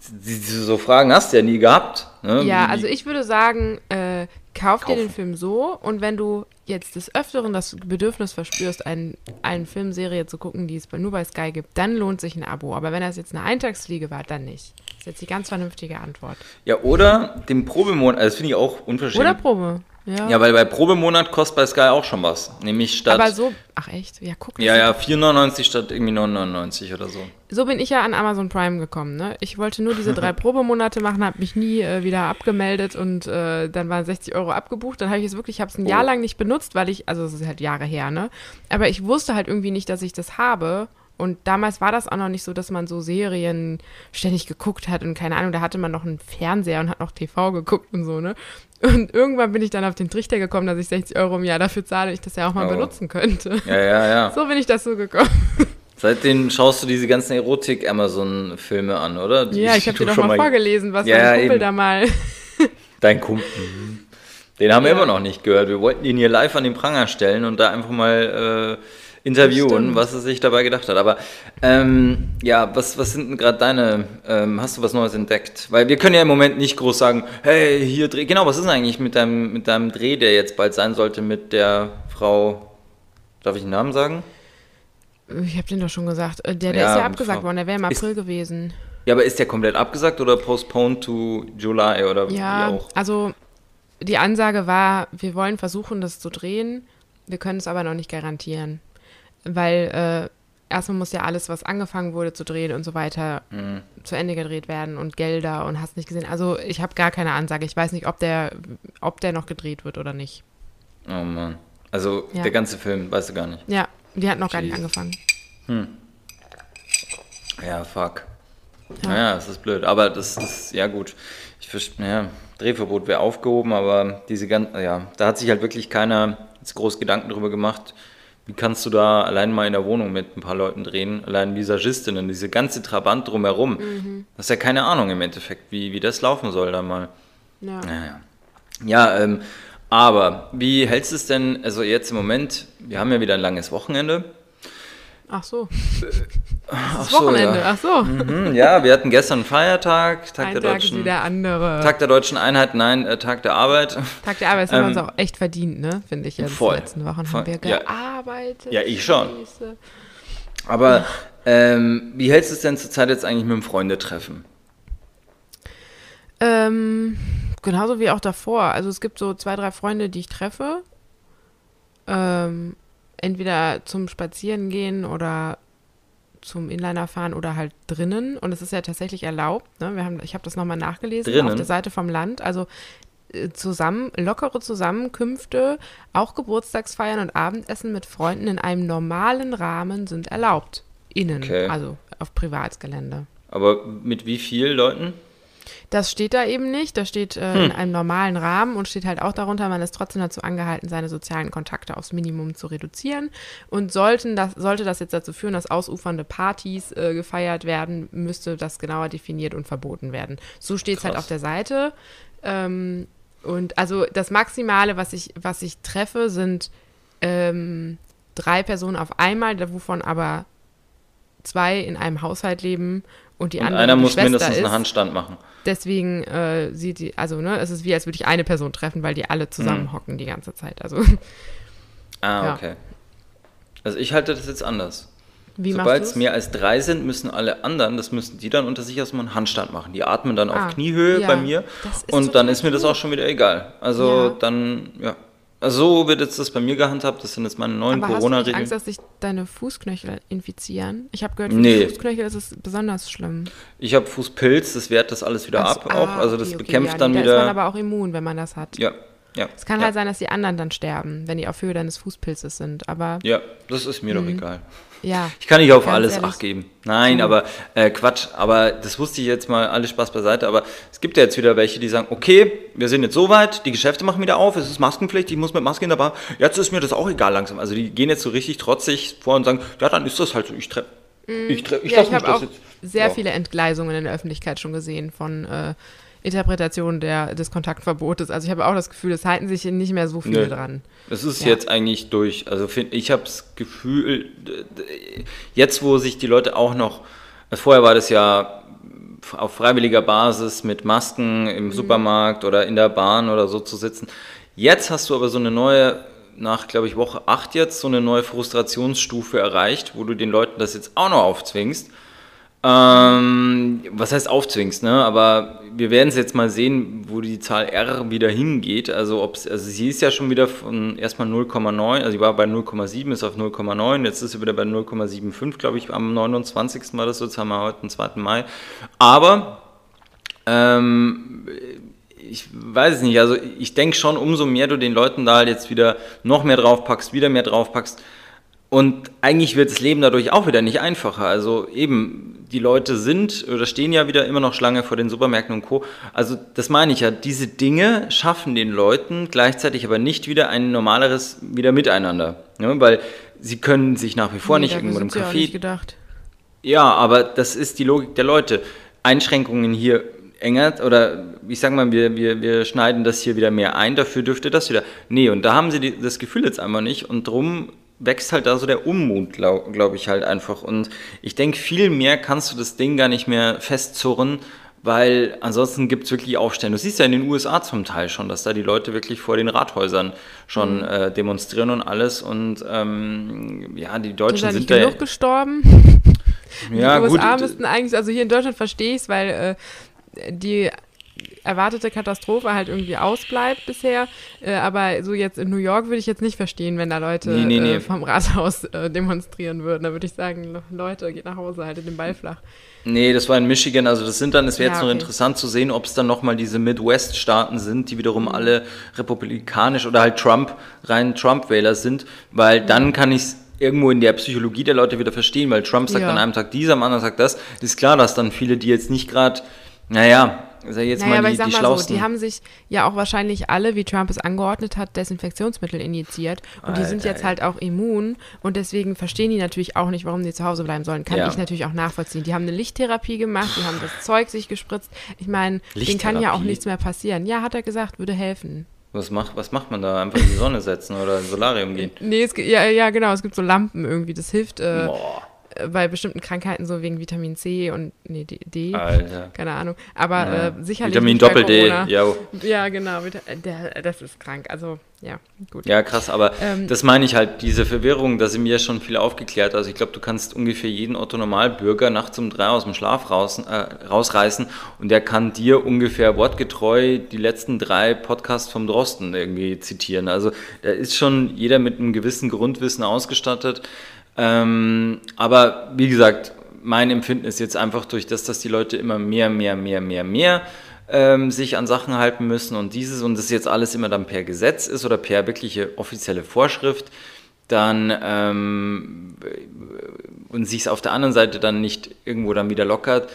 so Fragen hast du ja nie gehabt. Ne? Ja, also ich würde sagen, äh, kauf dir Kaufen. den Film so und wenn du jetzt des Öfteren das Bedürfnis verspürst, einen, einen Filmserie zu gucken, die es bei, nur bei Sky gibt, dann lohnt sich ein Abo. Aber wenn das jetzt eine Eintagsfliege war, dann nicht. Das ist jetzt die ganz vernünftige Antwort. Ja, oder den Probemonat, also das finde ich auch unverschämt. Oder Probe. Ja. Ja, weil bei Probemonat kostet bei Sky auch schon was. Nämlich statt. Aber so, ach echt? Ja, guck. das ja, ja, 4,99 statt irgendwie 9,99 oder so. So bin ich ja an Amazon Prime gekommen. Ne? Ich wollte nur diese drei Probemonate machen, habe mich nie äh, wieder abgemeldet und äh, dann waren 60 Euro abgebucht. Dann habe ich es wirklich, ich habe es ein Jahr Oh. lang nicht benutzt, weil ich, also es ist halt Jahre her, ne? Aber ich wusste halt irgendwie nicht, dass ich das habe. Und damals war das auch noch nicht so, dass man so Serien ständig geguckt hat und keine Ahnung, da hatte man noch einen Fernseher und hat noch TV geguckt und so, ne? Und irgendwann bin ich dann auf den Trichter gekommen, dass ich 60 Euro im Jahr dafür zahle ich das ja auch mal Oh. benutzen könnte. Ja, ja, ja. So bin ich dazu gekommen. Seitdem schaust du diese ganzen Erotik-Amazon-Filme an, oder? Die Ja, ich habe dir doch schon mal vorgelesen, was Ja, mein Kumpel eben. da mal. Dein Kumpel. Den haben wir Ja. immer noch nicht gehört. Wir wollten ihn hier live an den Pranger stellen und da einfach mal äh, interviewen, was er sich dabei gedacht hat. Aber ähm, ja, was, was sind denn gerade deine, ähm, hast du was Neues entdeckt? Weil wir können ja im Moment nicht groß sagen, hey, hier Dreh. Genau, was ist denn eigentlich mit deinem, mit deinem Dreh, der jetzt bald sein sollte mit der Frau, darf ich den Namen sagen? Ich habe den doch schon gesagt. Äh, Der, der Ja, ist ja abgesagt Frau- worden, der wäre im Ist- April gewesen. Ja, aber ist der komplett abgesagt oder postponed to July oder Ja, wie auch? also die Ansage war, wir wollen versuchen, das zu drehen. Wir können es aber noch nicht garantieren. Weil äh, erstmal muss ja alles, was angefangen wurde zu drehen und so weiter, Mhm. zu Ende gedreht werden und Gelder und hast nicht gesehen. Also ich habe gar keine Ansage. Ich weiß nicht, ob der, ob der noch gedreht wird oder nicht. Oh Mann. Also Ja. der ganze Film, weißt du gar nicht. Ja, die hat noch gar nicht Jeez. angefangen. Ja, fuck. Ja. Naja, das ist blöd. Aber das ist, ja gut. Ich verstehe, ja, Drehverbot wäre aufgehoben, aber diese ganzen, ja, da hat sich halt wirklich keiner jetzt groß Gedanken darüber gemacht, wie kannst du da allein mal in der Wohnung mit ein paar Leuten drehen, allein Visagistinnen, diese ganze Trabant drumherum. Mhm. Das ist ja keine Ahnung im Endeffekt, wie, wie das laufen soll da mal. Ja. Naja. Ja, ähm, aber wie hältst du es denn, also jetzt im Moment, wir haben ja wieder ein langes Wochenende. Ach so. Ach so, Wochenende, ja. ach so. Mhm, ja, wir hatten gestern einen Feiertag, Tag Ein der Tag deutschen. Ist wie der andere. Tag der deutschen Einheit, nein, äh, Tag der Arbeit. Tag der Arbeit, das ähm, haben wir uns auch echt verdient, ne? Finde ich jetzt. Voll. Die letzten Wochen voll. haben wir gearbeitet. Ja, ich schon. Scheiße. Aber ähm, wie hältst du es denn zurzeit jetzt eigentlich mit dem Freundetreffen? Ähm, genauso wie auch davor. Also es gibt so zwei, drei Freunde, die ich treffe. Ähm, entweder zum Spazierengehen oder zum Inliner fahren oder halt drinnen. Und es ist ja tatsächlich erlaubt. Ne? Wir haben, ich habe das nochmal nachgelesen drinnen. auf der Seite vom Land. Also äh, zusammen, lockere Zusammenkünfte, auch Geburtstagsfeiern und Abendessen mit Freunden in einem normalen Rahmen sind erlaubt. Innen, okay. also auf Privatgelände. Aber mit wie vielen Leuten? Das steht da eben nicht. Das steht äh, hm. in einem normalen Rahmen und steht halt auch darunter, man ist trotzdem dazu angehalten, seine sozialen Kontakte aufs Minimum zu reduzieren. Und sollten das, sollte das jetzt dazu führen, dass ausufernde Partys äh, gefeiert werden, müsste das genauer definiert und verboten werden. So steht es halt auf der Seite. Ähm, und also das Maximale, was ich, was ich treffe, sind ähm, drei Personen auf einmal, wovon aber zwei in einem Haushalt leben und die und andere. Einer muss Schwester mindestens ist. einen Handstand machen. Deswegen äh, sieht die, also ne, es ist wie, als würde ich eine Person treffen, weil die alle zusammen mhm. hocken die ganze Zeit. Also. Ah, ja. okay. Also ich halte das jetzt anders. Wie Sobald es mehr als drei sind, müssen alle anderen, das müssen die dann unter sich erstmal einen Handstand machen. Die atmen dann ah, auf Kniehöhe ja. bei mir und dann ist mir das auch schon wieder egal. Also ja. dann, ja. Also so wird jetzt das bei mir gehandhabt. Das sind jetzt meine neuen Corona-Regeln. Hast du Angst, dass sich deine Fußknöchel infizieren? Ich habe gehört, für nee. Fußknöchel ist es besonders schlimm. Ich habe Fußpilz, das wehrt das alles wieder also, ab ah, auch. Also das okay, bekämpft ja, dann da wieder. Da ist man aber auch immun, wenn man das hat. Ja, ja. Es kann ja. halt sein, dass die anderen dann sterben, wenn die auf Höhe deines Fußpilzes sind, aber... Ja, das ist mir doch mhm. egal. Ja. Ich kann nicht auf alles ehrlich. Acht geben. Nein, mhm. aber äh, Quatsch. Aber das wusste ich jetzt mal, alles Spaß beiseite. Aber es gibt ja jetzt wieder welche, die sagen, okay, wir sind jetzt so weit, die Geschäfte machen wieder auf, es ist Maskenpflicht, ich muss mit Maske in der Bar. Jetzt ist mir das auch egal langsam. Also die gehen jetzt so richtig trotzig vor und sagen, ja, dann ist das halt so. Ich treffe... Mhm. Ich, treff, ich, ja, ich habe auch jetzt, sehr ja. viele Entgleisungen in der Öffentlichkeit schon gesehen von... Äh, Interpretation der, des Kontaktverbotes. Also ich habe auch das Gefühl, es halten sich nicht mehr so viele Nö. dran. Es ist ja. jetzt eigentlich durch. Also find, ich habe das Gefühl, jetzt wo sich die Leute auch noch, also vorher war das ja auf freiwilliger Basis mit Masken im mhm. Supermarkt oder in der Bahn oder so zu sitzen. Jetzt hast du aber so eine neue, nach glaube ich Woche 8 jetzt, so eine neue Frustrationsstufe erreicht, wo du den Leuten das jetzt auch noch aufzwingst. Ähm, was heißt aufzwingst, ne? Aber wir werden es jetzt mal sehen, wo die Zahl R wieder hingeht. Also, also sie ist ja schon wieder von erstmal 0,9, also sie war bei 0,7, ist auf 0,9, jetzt ist sie wieder bei 0,75, glaube ich, am 29. war das so, jetzt haben wir heute den 2. Mai. Aber ähm, ich weiß es nicht, also ich denke schon, umso mehr du den Leuten da halt jetzt wieder noch mehr draufpackst, wieder mehr draufpackst, und eigentlich wird das Leben dadurch auch wieder nicht einfacher. Also eben, die Leute sind oder stehen ja wieder immer noch Schlange vor den Supermärkten und Co. Also das meine ich ja, diese Dinge schaffen den Leuten gleichzeitig aber nicht wieder ein normaleres wieder Miteinander. Ne? Weil sie können sich nach wie vor nee, nicht irgendwo im Café... Gedacht. Ja, aber das ist die Logik der Leute. Einschränkungen hier enger oder ich sag mal, wir, wir, wir schneiden das hier wieder mehr ein, dafür dürfte das wieder. Nee, und da haben sie die, das Gefühl jetzt einfach nicht und drum wächst halt da so der Unmut, glaube glaub ich halt einfach. Und ich denke, viel mehr kannst du das Ding gar nicht mehr festzurren, weil ansonsten gibt es wirklich Aufstände. Du siehst ja in den USA zum Teil schon, dass da die Leute wirklich vor den Rathäusern schon mhm. äh, demonstrieren und alles. Und ähm, ja, die Deutschen sind, sind da. genug gestorben? Ja, die USA gut. müssten eigentlich, also hier in Deutschland verstehe ich es, weil äh, die erwartete Katastrophe halt irgendwie ausbleibt bisher. Äh, aber so jetzt in New York würde ich jetzt nicht verstehen, wenn da Leute nee, nee, nee. Äh, vom Rathaus äh, demonstrieren würden. Da würde ich sagen, Leute, geht nach Hause, haltet den Ball flach. Nee, das war in Michigan. Also das sind dann, es wäre ja, jetzt okay. noch interessant zu sehen, ob es dann nochmal diese Midwest-Staaten sind, die wiederum alle republikanisch oder halt Trump, rein Trump-Wähler sind, weil dann kann ich es irgendwo in der Psychologie der Leute wieder verstehen, weil Trump sagt Ja. an einem Tag dies, am anderen sagt das. Ist klar, dass dann viele, die jetzt nicht gerade, naja, ich jetzt Naja, mal aber die, ich sag die mal so, die haben sich ja auch wahrscheinlich alle, wie Trump es angeordnet hat, Desinfektionsmittel injiziert. Und die sind Alter, jetzt halt auch immun. Und deswegen verstehen die natürlich auch nicht, warum die zu Hause bleiben sollen. Kann Ja. ich natürlich auch nachvollziehen. Die haben eine Lichttherapie gemacht, die haben das Zeug sich gespritzt. Ich meine, denen kann ja auch nichts mehr passieren. Ja, hat er gesagt, würde helfen. was, macht, was macht man da? Einfach in die Sonne setzen oder ins Solarium gehen? Nee, es, ja, ja, genau, es gibt so Lampen irgendwie. Das hilft äh, Boah, bei bestimmten Krankheiten so wegen Vitamin C und nee, D. D Alter. keine Ahnung. Aber Ja. äh, sicherlich. Vitamin Doppel-D, Corona. ja. Ja, genau. Der, das ist krank. Also, ja, gut. Ja, krass, aber Ähm, das meine ich halt, diese Verwirrung, da sind mir schon viel aufgeklärt. Also ich glaube, du kannst ungefähr jeden Otto-Normalbürger nachts um drei aus dem Schlaf raus, äh, rausreißen und der kann dir ungefähr wortgetreu die letzten drei Podcasts vom Drosten irgendwie zitieren. Also da ist schon jeder mit einem gewissen Grundwissen ausgestattet. Ähm, aber wie gesagt, mein Empfinden ist jetzt einfach durch das, dass die Leute immer mehr, mehr, mehr, mehr, mehr ähm, sich an Sachen halten müssen und dieses und das jetzt alles immer dann per Gesetz ist oder per wirkliche offizielle Vorschrift, dann ähm, und sich es auf der anderen Seite dann nicht irgendwo dann wieder lockert,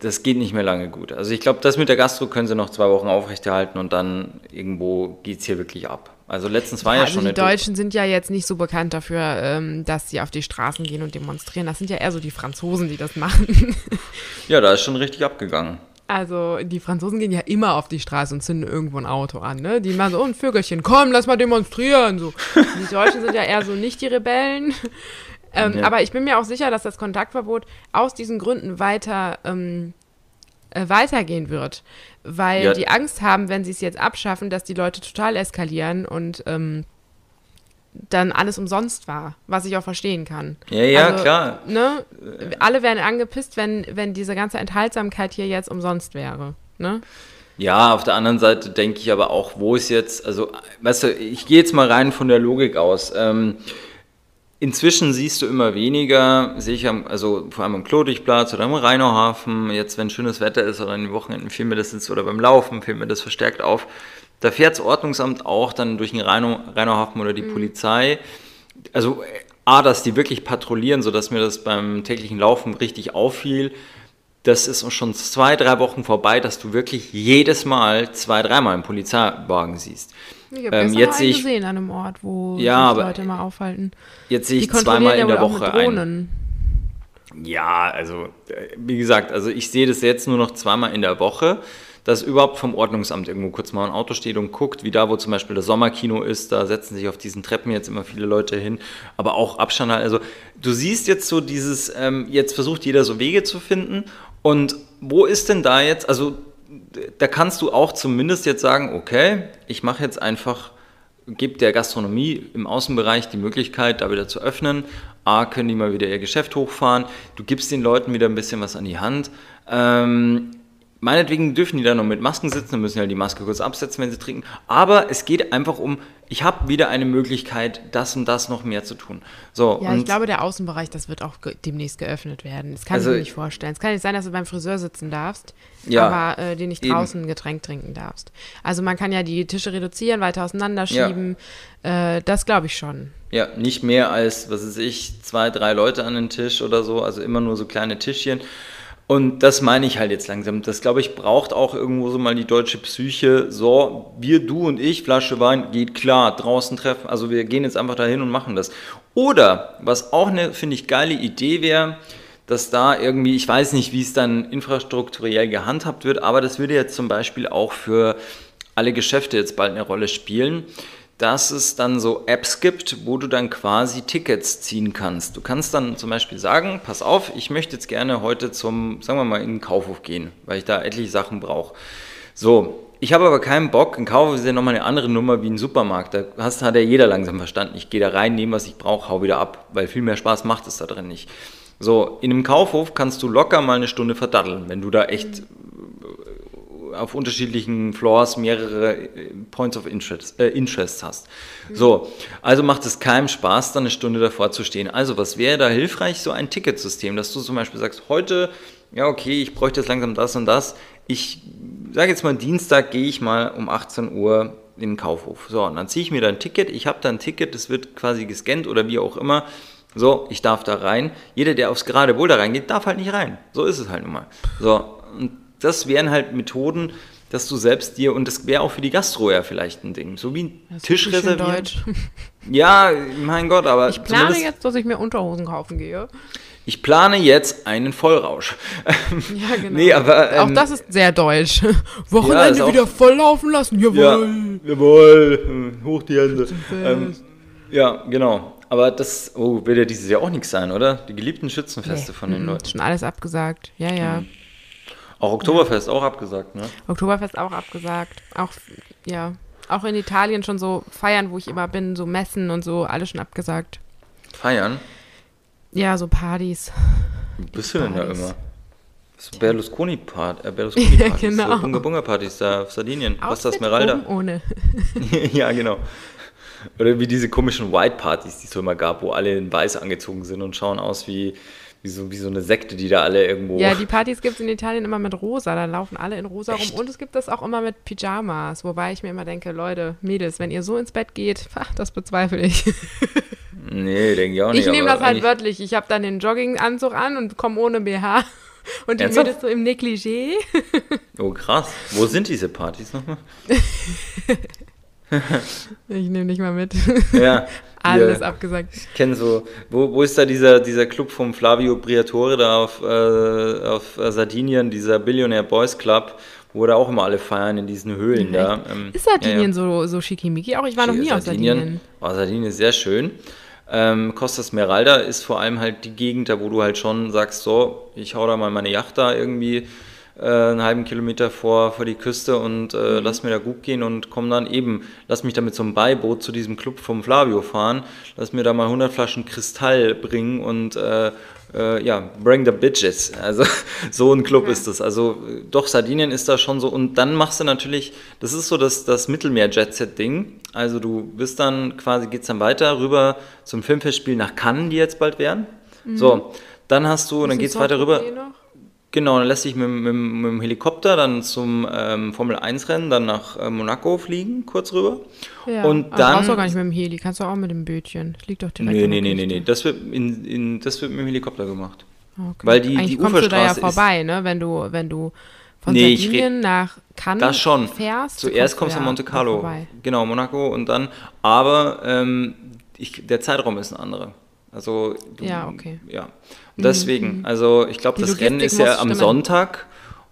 das geht nicht mehr lange gut. Also ich glaube, das mit der Gastro können sie noch zwei Wochen aufrechterhalten und dann irgendwo geht es hier wirklich ab. Also letztens war ja, also schon die eine Deutschen sind ja jetzt nicht so bekannt dafür, ähm, dass sie auf die Straßen gehen und demonstrieren. Das sind ja eher so die Franzosen, die das machen. Ja, da ist schon richtig abgegangen. Also die Franzosen gehen ja immer auf die Straße und zünden irgendwo ein Auto an. Ne? Die machen so, oh, ein Vögelchen, komm, lass mal demonstrieren. So. Die Deutschen sind ja eher so nicht die Rebellen. Ähm, Ja. Aber ich bin mir auch sicher, dass das Kontaktverbot aus diesen Gründen weiter ähm, äh, weitergehen wird. Weil Ja. die Angst haben, wenn sie es jetzt abschaffen, dass die Leute total eskalieren und ähm, dann alles umsonst war, was ich auch verstehen kann. Ja, ja, Also, klar. Ne? Alle wären angepisst, wenn, wenn diese ganze Enthaltsamkeit hier jetzt umsonst wäre. Ne? Ja, auf der anderen Seite denke ich aber auch, wo ist jetzt, also, weißt du, ich gehe jetzt mal rein von der Logik aus. Ähm, inzwischen siehst du immer weniger, sehe ich am, also vor allem am Klodigplatz oder am Rheinauhafen, jetzt wenn schönes Wetter ist oder an den Wochenenden fehlt mir das jetzt oder beim Laufen fehlt mir das verstärkt auf. Da fährt das Ordnungsamt auch dann durch den Rheinau, Rheinauhafen oder die Polizei. Also A, dass die wirklich patrouillieren, sodass mir das beim täglichen Laufen richtig auffiel. Das ist schon zwei, drei Wochen vorbei, dass du wirklich jedes Mal zwei, dreimal einen Polizeiwagen siehst. Ich habe Ähm, jetzt sehe ich- gesehen an einem Ort, wo Ja, sich aber- Leute mal aufhalten. Jetzt sehe ich zweimal in der Woche einen. Ja, also äh, wie gesagt, also ich sehe das jetzt nur noch zweimal in der Woche, dass überhaupt vom Ordnungsamt irgendwo kurz mal ein Auto steht und guckt, wie da, wo zum Beispiel das Sommerkino ist, da setzen sich auf diesen Treppen jetzt immer viele Leute hin, aber auch Abstand halt. Also du siehst jetzt so dieses, ähm, jetzt versucht jeder so Wege zu finden und wo ist denn da jetzt, also da kannst du auch zumindest jetzt sagen, okay, ich mache jetzt einfach, gebe der Gastronomie im Außenbereich die Möglichkeit, da wieder zu öffnen. A, können die mal wieder ihr Geschäft hochfahren. Du gibst den Leuten wieder ein bisschen was an die Hand. Ähm, meinetwegen dürfen die da noch mit Masken sitzen, dann müssen ja die Maske kurz absetzen, wenn sie trinken. Aber es geht einfach um, ich habe wieder eine Möglichkeit, das und das noch mehr zu tun. So, Ja, ich glaube, der Außenbereich, das wird auch ge demnächst geöffnet werden. Das kann Also- ich mir nicht vorstellen. Es kann nicht sein, dass du beim Friseur sitzen darfst, Ja, aber äh, dir nicht eben. draußen ein Getränk trinken darfst. Also man kann ja die Tische reduzieren, weiter auseinanderschieben. Äh, das glaube ich schon. Ja, nicht mehr als, was weiß ich, zwei, drei Leute an den Tisch oder so, also immer nur so kleine Tischchen. Und das meine ich halt jetzt langsam. Das, glaube ich, braucht auch irgendwo so mal die deutsche Psyche. So, wir, du und ich, Flasche Wein, geht klar, draußen treffen. Also wir gehen jetzt einfach dahin und machen das. Oder, was auch eine, finde ich, geile Idee wäre, dass da irgendwie, ich weiß nicht, wie es dann infrastrukturell gehandhabt wird, aber das würde jetzt zum Beispiel auch für alle Geschäfte jetzt bald eine Rolle spielen, dass es dann so Apps gibt, wo du dann quasi Tickets ziehen kannst. Du kannst dann zum Beispiel sagen, pass auf, ich möchte jetzt gerne heute zum, sagen wir mal, in den Kaufhof gehen, weil ich da etliche Sachen brauche. So, ich habe aber keinen Bock, ein Kaufhof ist ja nochmal eine andere Nummer wie ein Supermarkt. Da hast, hat ja jeder langsam verstanden. Ich gehe da rein, nehme, was ich brauche, hau wieder ab, weil viel mehr Spaß macht es da drin nicht. So, in einem Kaufhof kannst du locker mal eine Stunde verdaddeln, wenn du da echt auf unterschiedlichen Floors mehrere äh, Points of Interest, äh, Interest hast. So, also macht es keinem Spaß, dann eine Stunde davor zu stehen. Also, was wäre da hilfreich? So ein Ticketsystem, dass du zum Beispiel sagst, heute, ja, okay, ich bräuchte jetzt langsam das und das. Ich sage jetzt mal, Dienstag gehe ich mal um 18 Uhr in den Kaufhof. So, und dann ziehe ich mir da ein Ticket. Ich habe da ein Ticket, das wird quasi gescannt oder wie auch immer. So, ich darf da rein. Jeder, der aufs gerade Wohl da reingeht, darf halt nicht rein. So ist es halt nun mal. So, und das wären halt Methoden, dass du selbst dir, und das wäre auch für die Gastro ja vielleicht ein Ding, so wie ein Das Tisch reservieren. deutsch. Ja, mein Gott, aber Ich plane jetzt, dass ich mir Unterhosen kaufen gehe. ich plane jetzt einen Vollrausch. Ja, genau. Nee, aber, auch ähm, das ist sehr deutsch. Ja, Wochenende auch- wieder volllaufen lassen, Ja, jawohl. jawohl, hoch die Hände. Ähm, ja, genau. Aber das oh, wird ja dieses Jahr auch nichts sein, oder? Die geliebten Schützenfeste von den Mhm, Leuten. Schon alles abgesagt. Ja, ja. Auch Oktoberfest auch abgesagt, ne? Oktoberfest auch abgesagt. Auch, ja. Auch in Italien schon so Feiern, wo ich immer bin, so Messen und so, alles schon abgesagt. Feiern. Ja, so Partys. Wo bist du denn da Partys. immer? So Berlusconi-Part, äh, Berlusconi-Partys, Ja, genau. so Bunga-Bunga-Partys da auf Sardinien. Was ist das, oben ohne. ja, genau. Oder wie diese komischen White-Partys, die es so immer gab, wo alle in weiß angezogen sind und schauen aus wie, wie, so, wie so eine Sekte, die da alle irgendwo... Ja, die Partys gibt es in Italien immer mit rosa. Da laufen alle in rosa rum. Und es gibt das auch immer mit Pyjamas. Wobei ich mir immer denke, Leute, Mädels, wenn ihr so ins Bett geht, pah, das bezweifle ich. nee, denke ich auch nicht. Ich nehme das halt wörtlich. Ich habe dann den Jogginganzug an und komme ohne BH. Und die Ernsthaft? Mädels so im Negligé. Oh, krass. Wo sind diese Partys nochmal? Ich nehme dich mal mit. Ja. Alles hier, abgesagt. Ich kenne so, wo, wo ist da dieser, dieser Club vom Flavio Briatore da auf, äh, auf äh, Sardinien, dieser Billionaire Boys Club, wo da auch immer alle feiern in diesen Höhlen da. Ähm, Ist Sardinien ja, ja. so, so schickimicki? Auch ich war noch nie auf Sardinien. Oh, Sardinien ist sehr schön. Ähm, Costa Smeralda ist vor allem halt die Gegend, da wo du halt schon sagst, so, ich hau da mal meine Yacht da irgendwie äh, einen halben Kilometer vor, vor die Küste und äh, Mhm. lass mir da gut gehen und komm dann eben, lass mich da mit so einem Beiboot zu diesem Club vom Flavio fahren, lass mir da mal 100 Flaschen Kristall bringen und äh, äh, ja, bring the bitches. Also so ein Club Ja. ist das. Also doch, Sardinien ist da schon so. Und dann machst du natürlich, das ist so das, das Mittelmeer-Jet-Set-Ding. Also du bist dann quasi, geht's dann weiter rüber zum Filmfestspiel nach Cannes, die jetzt bald werden. So, dann hast du, dann Bisschen geht's weiter rüber. Noch? Genau, dann lässt sich mit, mit, mit dem Helikopter dann zum ähm, Formel-1-Rennen dann nach äh, Monaco fliegen, kurz rüber. Ja. Und Aber dann- brauchst du auch gar nicht mit dem Heli, kannst du auch mit dem Bötchen. Das liegt doch direkt Nee, nee, nee, nee, nee. Das wird, in, in, das wird mit dem Helikopter gemacht. Okay. Weil die- Eigentlich die kommst du da ja Uferstraße vorbei, ne? Wenn du, wenn du von Nee, Sardinien nach Cannes Das schon. fährst. Zuerst kommst du ja nach Monte Carlo. vorbei. Genau, Monaco und dann. Aber ähm, ich, der Zeitraum ist ein anderer. Also. du- Ja, okay. Ja. Und deswegen, also ich glaube, das Rennen Logistik ist ja am stimmen. Sonntag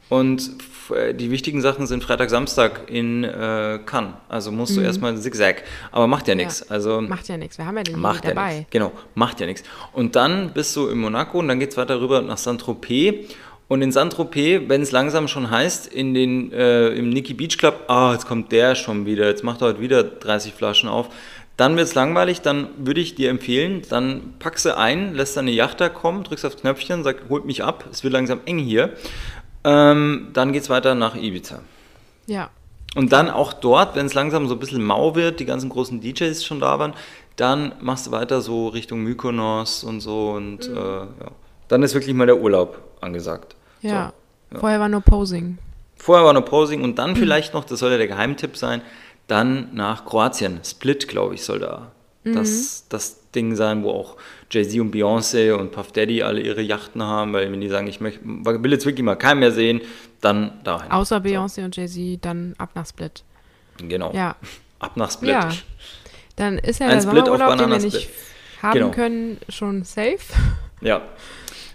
und äh, die wichtigen Sachen sind Freitag, Samstag in äh, Cannes. Also musst du erstmal Zigzag. Aber macht ja nichts. Also Macht ja nichts, wir haben ja den Macht ja dabei. nichts. Genau, macht ja nichts. Und dann bist du in Monaco und dann geht es weiter rüber nach Saint-Tropez. Und in Saint-Tropez, wenn es langsam schon heißt, in den, äh, im Nicky Beach Club, ah, jetzt kommt der schon wieder, jetzt macht er heute wieder 30 Flaschen auf, dann wird es langweilig, dann würde ich dir empfehlen, dann packst du ein, lässt deine Yacht da kommen, drückst aufs Knöpfchen, sag, holt mich ab, es wird langsam eng hier. Ähm, dann geht es weiter nach Ibiza. Ja. Und dann auch dort, wenn es langsam so ein bisschen mau wird, die ganzen großen DJs schon da waren, dann machst du weiter so Richtung Mykonos und so und Mhm. äh, ja. Dann ist wirklich mal der Urlaub angesagt. Ja. So, ja. Vorher war nur Posing. Vorher war noch Posing und Mhm. dann vielleicht noch, das soll ja der Geheimtipp sein, dann nach Kroatien. Split, glaube ich, soll da Mhm. das, das Ding sein, wo auch Jay-Z und Beyoncé und Puff Daddy alle ihre Yachten haben, weil wenn die sagen, ich möcht, will jetzt wirklich mal keinen mehr sehen, dann dahin. Außer Beyoncé und Jay-Z, dann ab nach Split. Genau. Ja. Ab nach Split. Ja. Dann ist ja Ein der Split Sommerurlaub, den wir nicht haben Genau. können, schon safe. Ja.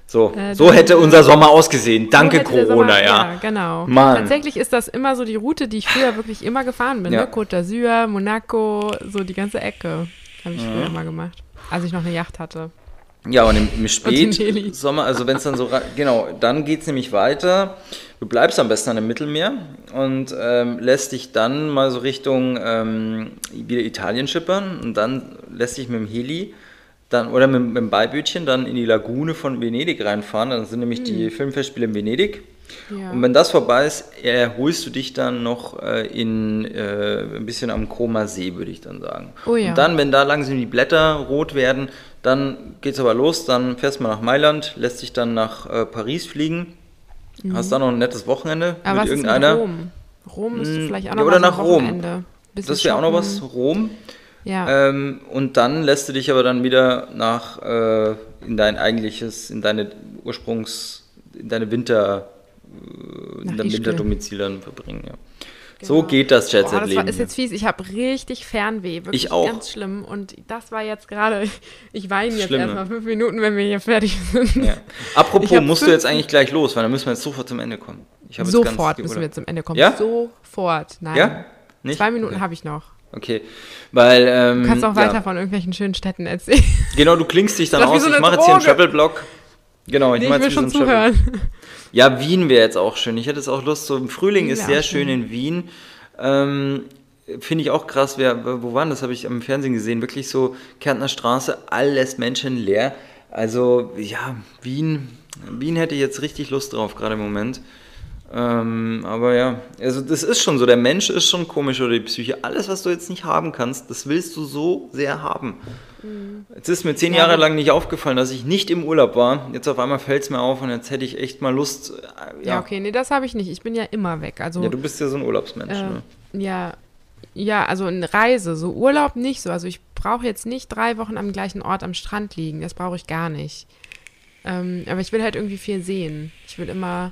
So, Äh, so hätte unser Sommer ausgesehen. Danke So Corona, Sommer- ja. Ja, genau. Mann. Tatsächlich ist das immer so die Route, die ich früher wirklich immer gefahren bin. Ja. Ne? Côte d'Azur, Monaco, so die ganze Ecke. Habe ich Mhm. früher immer gemacht. Als ich noch eine Yacht hatte. Ja, und im, im. Spätsommer, also wenn es dann so, genau, dann geht es nämlich weiter. Du bleibst am besten an dem Mittelmeer und ähm, lässt dich dann mal so Richtung ähm, wieder Italien schippern und dann lässt dich mit dem Heli dann, oder mit, mit dem Beibötchen dann in die Lagune von Venedig reinfahren. Dann sind nämlich die Filmfestspiele in Venedig. Hm. Ja. Und wenn das vorbei ist, erholst du dich dann noch äh, in äh, ein bisschen am Koma See, würde ich dann sagen. Oh ja. Und dann, wenn da langsam die Blätter rot werden, dann geht's aber los, dann fährst du mal nach Mailand, lässt dich dann nach äh, Paris fliegen, hast dann noch ein nettes Wochenende Mhm. Aber was mit ist mit irgendeiner. Rom? Rom ist Mm, vielleicht auch ja, noch oder nach Rom. Das wäre auch noch was. Rom. Ja. Ähm, und dann lässt du dich aber dann wieder nach äh, in dein eigentliches, in deine Ursprungs, in deine Winter, äh, in dein. Winterdomizil dann verbringen. Ja. So Genau. geht das Jet Boah, Set das Leben. war, ist jetzt fies. Ich habe richtig Fernweh. Wirklich Ich auch. ganz schlimm. Und das war jetzt gerade. Ich weine jetzt Schlimm, ne? erstmal fünf Minuten, wenn wir hier fertig sind. ja. Apropos, musst du jetzt eigentlich gleich los, weil dann müssen wir jetzt sofort zum Ende kommen. Sofort müssen wir zum Ende kommen. Ja? Sofort. Nein. Ja? Nicht? Zwei Minuten Okay. habe ich noch. Okay, weil ähm, Du kannst auch ja. weiter von irgendwelchen schönen Städten erzählen. Genau, du klingst dich dann aus. so ich mache jetzt hier einen. Travel-Blog. Genau, ich Nee, mache jetzt hier schon so einen Travel- zuhören. Ja, Wien wäre jetzt auch schön. Ich hätte es auch Lust. So im Frühling Wien ist sehr schön. in Wien. Ähm, Finde ich auch krass. Wer, wo waren das? Habe ich am Fernsehen gesehen. Wirklich so Kärntner Straße, alles menschenleer. Also ja, Wien, Wien hätte ich jetzt richtig Lust drauf, gerade im Moment. Ähm, aber ja, also das ist schon so. Der Mensch ist schon komisch oder die Psyche. Alles, was du jetzt nicht haben kannst, das willst du so sehr haben. Jetzt ist mir zehn Ja, Jahre lang nicht aufgefallen, dass ich nicht im Urlaub war. Jetzt auf einmal fällt es mir auf und jetzt hätte ich echt mal Lust. äh, Ja, okay, nee, das habe ich nicht. Ich bin ja immer weg. Also, Ja, du bist ja so ein Urlaubsmensch, ne? äh, ja, ja, also eine Reise, so Urlaub nicht so. Also ich brauche jetzt nicht drei Wochen am gleichen Ort am Strand liegen. Das brauche ich gar nicht. Ähm, aber ich will halt irgendwie viel sehen. Ich will immer,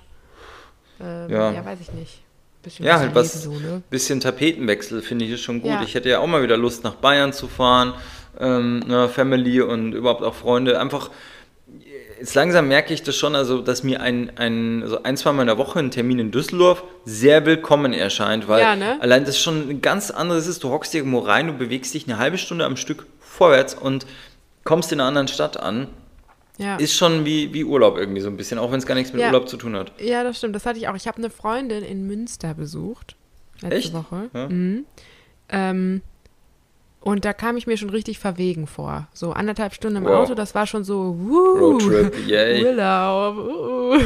ähm, Ja. ja. weiß ich nicht. Bisschen Ja, halt was- so, ne? Bisschen Tapetenwechsel finde ich ist schon gut. Ja. Ich hätte ja auch mal wieder Lust, nach Bayern zu fahren, ähm, ne, Family und überhaupt auch Freunde. Einfach, jetzt langsam merke ich das schon, also dass mir ein, ein, also ein zwei Mal in der Woche ein Termin in Düsseldorf sehr willkommen erscheint, weil Ja, ne? allein das schon ein ganz anderes ist. Du hockst dir irgendwo rein, du bewegst dich eine halbe Stunde am Stück vorwärts und kommst in einer anderen Stadt an. Ja. Ist schon wie, wie Urlaub irgendwie so ein bisschen, auch wenn es gar nichts mit Ja. Urlaub zu tun hat. Ja, das stimmt. Das hatte ich auch. Ich habe eine Freundin in Münster besucht. Letzte Echt? Woche. Ja. Mhm. Ähm, und da kam ich mir schon richtig verwegen vor. So anderthalb Stunden im Wow. Auto, das war schon so, wuh, Roadtrip, yay. Urlaub, uh,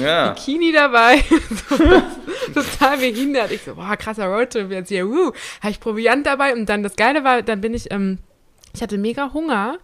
Ja. Bikini dabei. so, total behindert. Ich so, boah, krasser Roadtrip jetzt hier, wuh. Habe ich Proviant dabei und dann das Geile war, dann bin ich, ähm, ich hatte mega Hunger.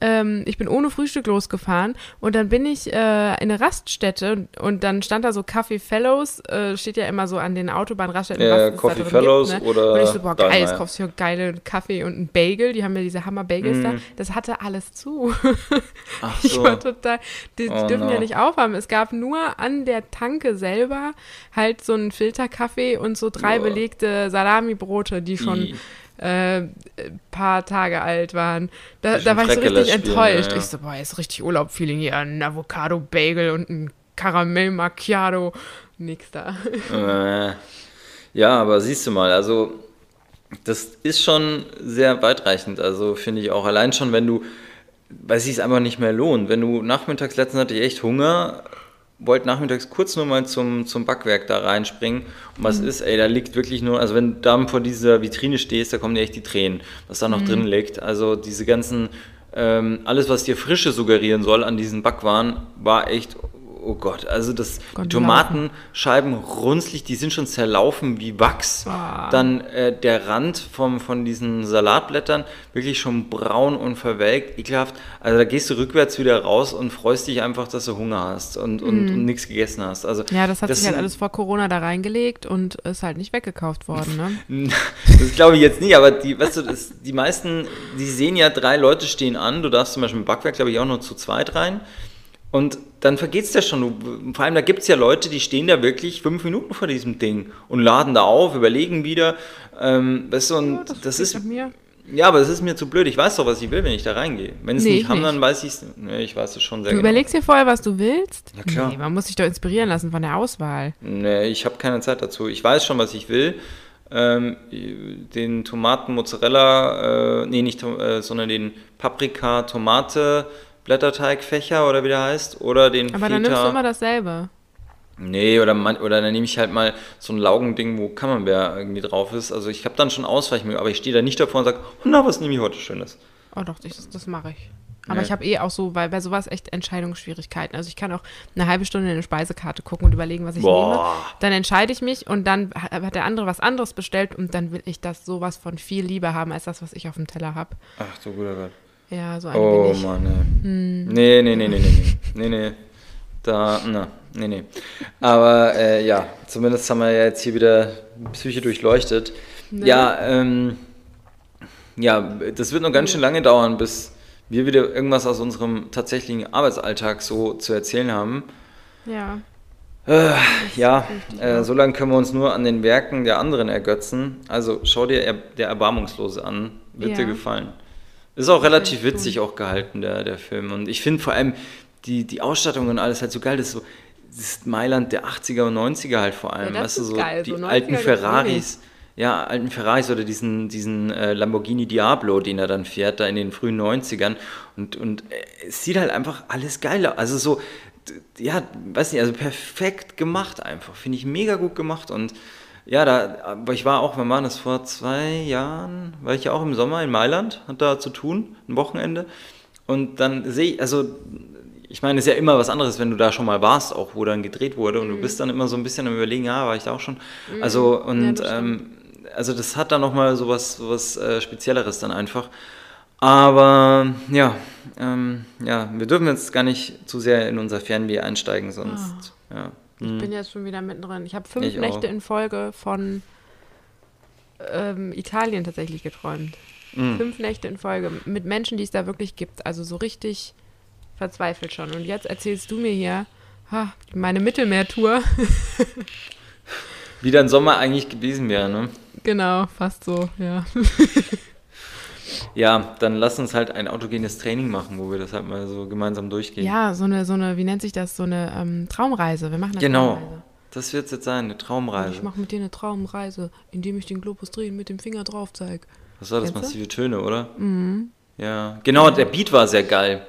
Ähm, ich bin ohne Frühstück losgefahren und dann bin ich äh, in eine Raststätte und, und dann stand da so Café Fellows, äh, steht ja immer so an den Autobahnraststätten. Ja, Coffee Fellows gibt, ne? oder Und ich so, boah, geil, jetzt kaufst du hier geile Kaffee und einen Bagel. Die haben ja diese Hammer-Bagels da. Mhm. Das hatte alles zu. Ach Ich so. war total, die, die Oh dürfen no. ja nicht aufhaben. Es gab nur an der Tanke selber halt so einen Filterkaffee und so drei Boah. belegte Salami-Brote, die schon I. äh, paar Tage alt waren. Da, da war ich so richtig spielen, enttäuscht. ja, ja. Ich so, boah, jetzt richtig Urlaub-Feeling hier. Ein Avocado-Bagel und ein Karamell Macchiato. Nix da. Äh, ja, aber siehst du mal, also das ist schon sehr weitreichend. Also finde ich auch allein schon, wenn du, weil es sich einfach nicht mehr lohnt. Wenn du nachmittags, letztens hatte ich echt Hunger, wollte nachmittags kurz nur mal zum, zum Backwerk da reinspringen. Und was ist, ey, da liegt wirklich nur, also wenn du da vor dieser Vitrine stehst, da kommen dir echt die Tränen, was da noch drin liegt. Also diese ganzen, ähm, alles, was dir Frische suggerieren soll an diesen Backwaren, war echt, oh Gott, also das, die Gott, Tomatenscheiben runzlig, die sind schon zerlaufen wie Wachs. Boah. Dann äh, der Rand vom, von diesen Salatblättern wirklich schon braun und verwelkt, ekelhaft. Also da gehst du rückwärts wieder raus und freust dich einfach, dass du Hunger hast und, und, und nichts gegessen hast. Also Ja, das hat sich halt alles vor Corona da reingelegt und ist halt nicht weggekauft worden, ne? Das glaube ich jetzt nicht, aber die, weißt du, das, die meisten, die sehen ja, drei Leute stehen an. Du darfst zum Beispiel im Backwerk, glaube ich, auch nur zu zweit rein. Und dann vergeht es ja schon. Vor allem, da gibt es ja Leute, die stehen da wirklich fünf Minuten vor diesem Ding und laden da auf, überlegen wieder. Ähm, weißt du, und Ja, das, das ist. Ja, aber das ist mir zu blöd. Ich weiß doch, was ich will, wenn ich da reingehe. Wenn sie es Nee, nicht ich haben, nicht. dann weiß ich es. Nee, ich weiß es schon sehr Du genau. überlegst dir vorher, was du willst? Ja, klar. Nee, man muss sich doch inspirieren lassen von der Auswahl. Nee, ich habe keine Zeit dazu. Ich weiß schon, was ich will. Ähm, den Tomaten Mozzarella, äh, nee, nicht, äh, sondern den Paprika Tomate Blätterteigfächer oder wie der heißt. Oder den Aber dann nimmst du Feta. immer dasselbe. Nee, oder, man, oder dann nehme ich halt mal so ein Laugending, wo Camembert irgendwie drauf ist. Also ich habe dann schon Ausweichmöglichkeiten, aber ich stehe da nicht davor und sage, oh, na, was nehme ich heute Schönes? Oh doch, das, das mache ich. Aber Nee. ich habe eh auch so, weil bei sowas echt Entscheidungsschwierigkeiten. Also ich kann auch eine halbe Stunde in eine Speisekarte gucken und überlegen, was ich Boah. nehme. Dann entscheide ich mich und dann ha- hat der andere was anderes bestellt und dann will ich das sowas von viel lieber haben als das, was ich auf dem Teller habe. Ach du guter Gott. Ja, so eine Oh bin ich. Mann, nee. Hm. Nee, nee, nee, nee, nee, nee. Nee, nee. Da, na, nee, nee. Aber äh, ja, zumindest haben wir ja jetzt hier wieder Psyche durchleuchtet. Ne? Ja, ähm, ja, das wird noch ganz schön lange dauern, bis wir wieder irgendwas aus unserem tatsächlichen Arbeitsalltag so zu erzählen haben. Ja. Äh, ja, äh, so lange können wir uns nur an den Werken der anderen ergötzen. Also schau dir er, der Erbarmungslose an, wird Ja. dir gefallen. Ist auch relativ witzig auch gehalten, der, der Film. Und ich finde vor allem die, die Ausstattung und alles halt so geil. Das ist so das ist Mailand der 80er und 90er halt vor allem. das weißt du, so geil, die so 90er alten Ferraris. Ja, alten Ferraris oder diesen, diesen äh, Lamborghini Diablo, den er dann fährt, da in den frühen 90ern. Und, und äh, es sieht halt einfach alles geil aus. Also so, ja, weiß nicht, also perfekt gemacht einfach. Finde ich mega gut gemacht. Und ja, da, aber ich war auch, wann war das, vor zwei Jahren, war ich ja auch im Sommer in Mailand, hat da zu tun, ein Wochenende. Und dann sehe ich, also ich meine, es ist ja immer was anderes, wenn du da schon mal warst, auch wo dann gedreht wurde. Und du bist dann immer so ein bisschen am überlegen, ja, war ich da auch schon. Also, und das stimmt. ähm, also das hat dann nochmal so was, so was äh, Spezielleres dann einfach. Aber ja, ähm, ja, wir dürfen jetzt gar nicht zu sehr in unser Fernweh einsteigen, sonst. Ja. Ich bin jetzt schon wieder mittendrin. Ich habe fünf Ich auch. Nächte in Folge von ähm, Italien tatsächlich geträumt. Mhm. Fünf Nächte in Folge mit Menschen, die es da wirklich gibt. Also so richtig verzweifelt schon. Und jetzt erzählst du mir hier ha, meine Mittelmeertour. Wie dein Sommer eigentlich gewesen wäre, ne? genau, fast so, ja. Ja, dann lass uns halt ein autogenes Training machen, wo wir das halt mal so gemeinsam durchgehen. Ja, so eine, so eine, wie nennt sich das, so eine ähm, Traumreise. Wir machen eine Genau. Traumreise. Das wird jetzt sein, eine Traumreise. Ich mache mit dir eine Traumreise, indem ich den Globus drehen mit dem Finger drauf zeige. Was war das? Kennst? Massive Töne, oder? Mhm. Ja, genau, der Beat war sehr geil.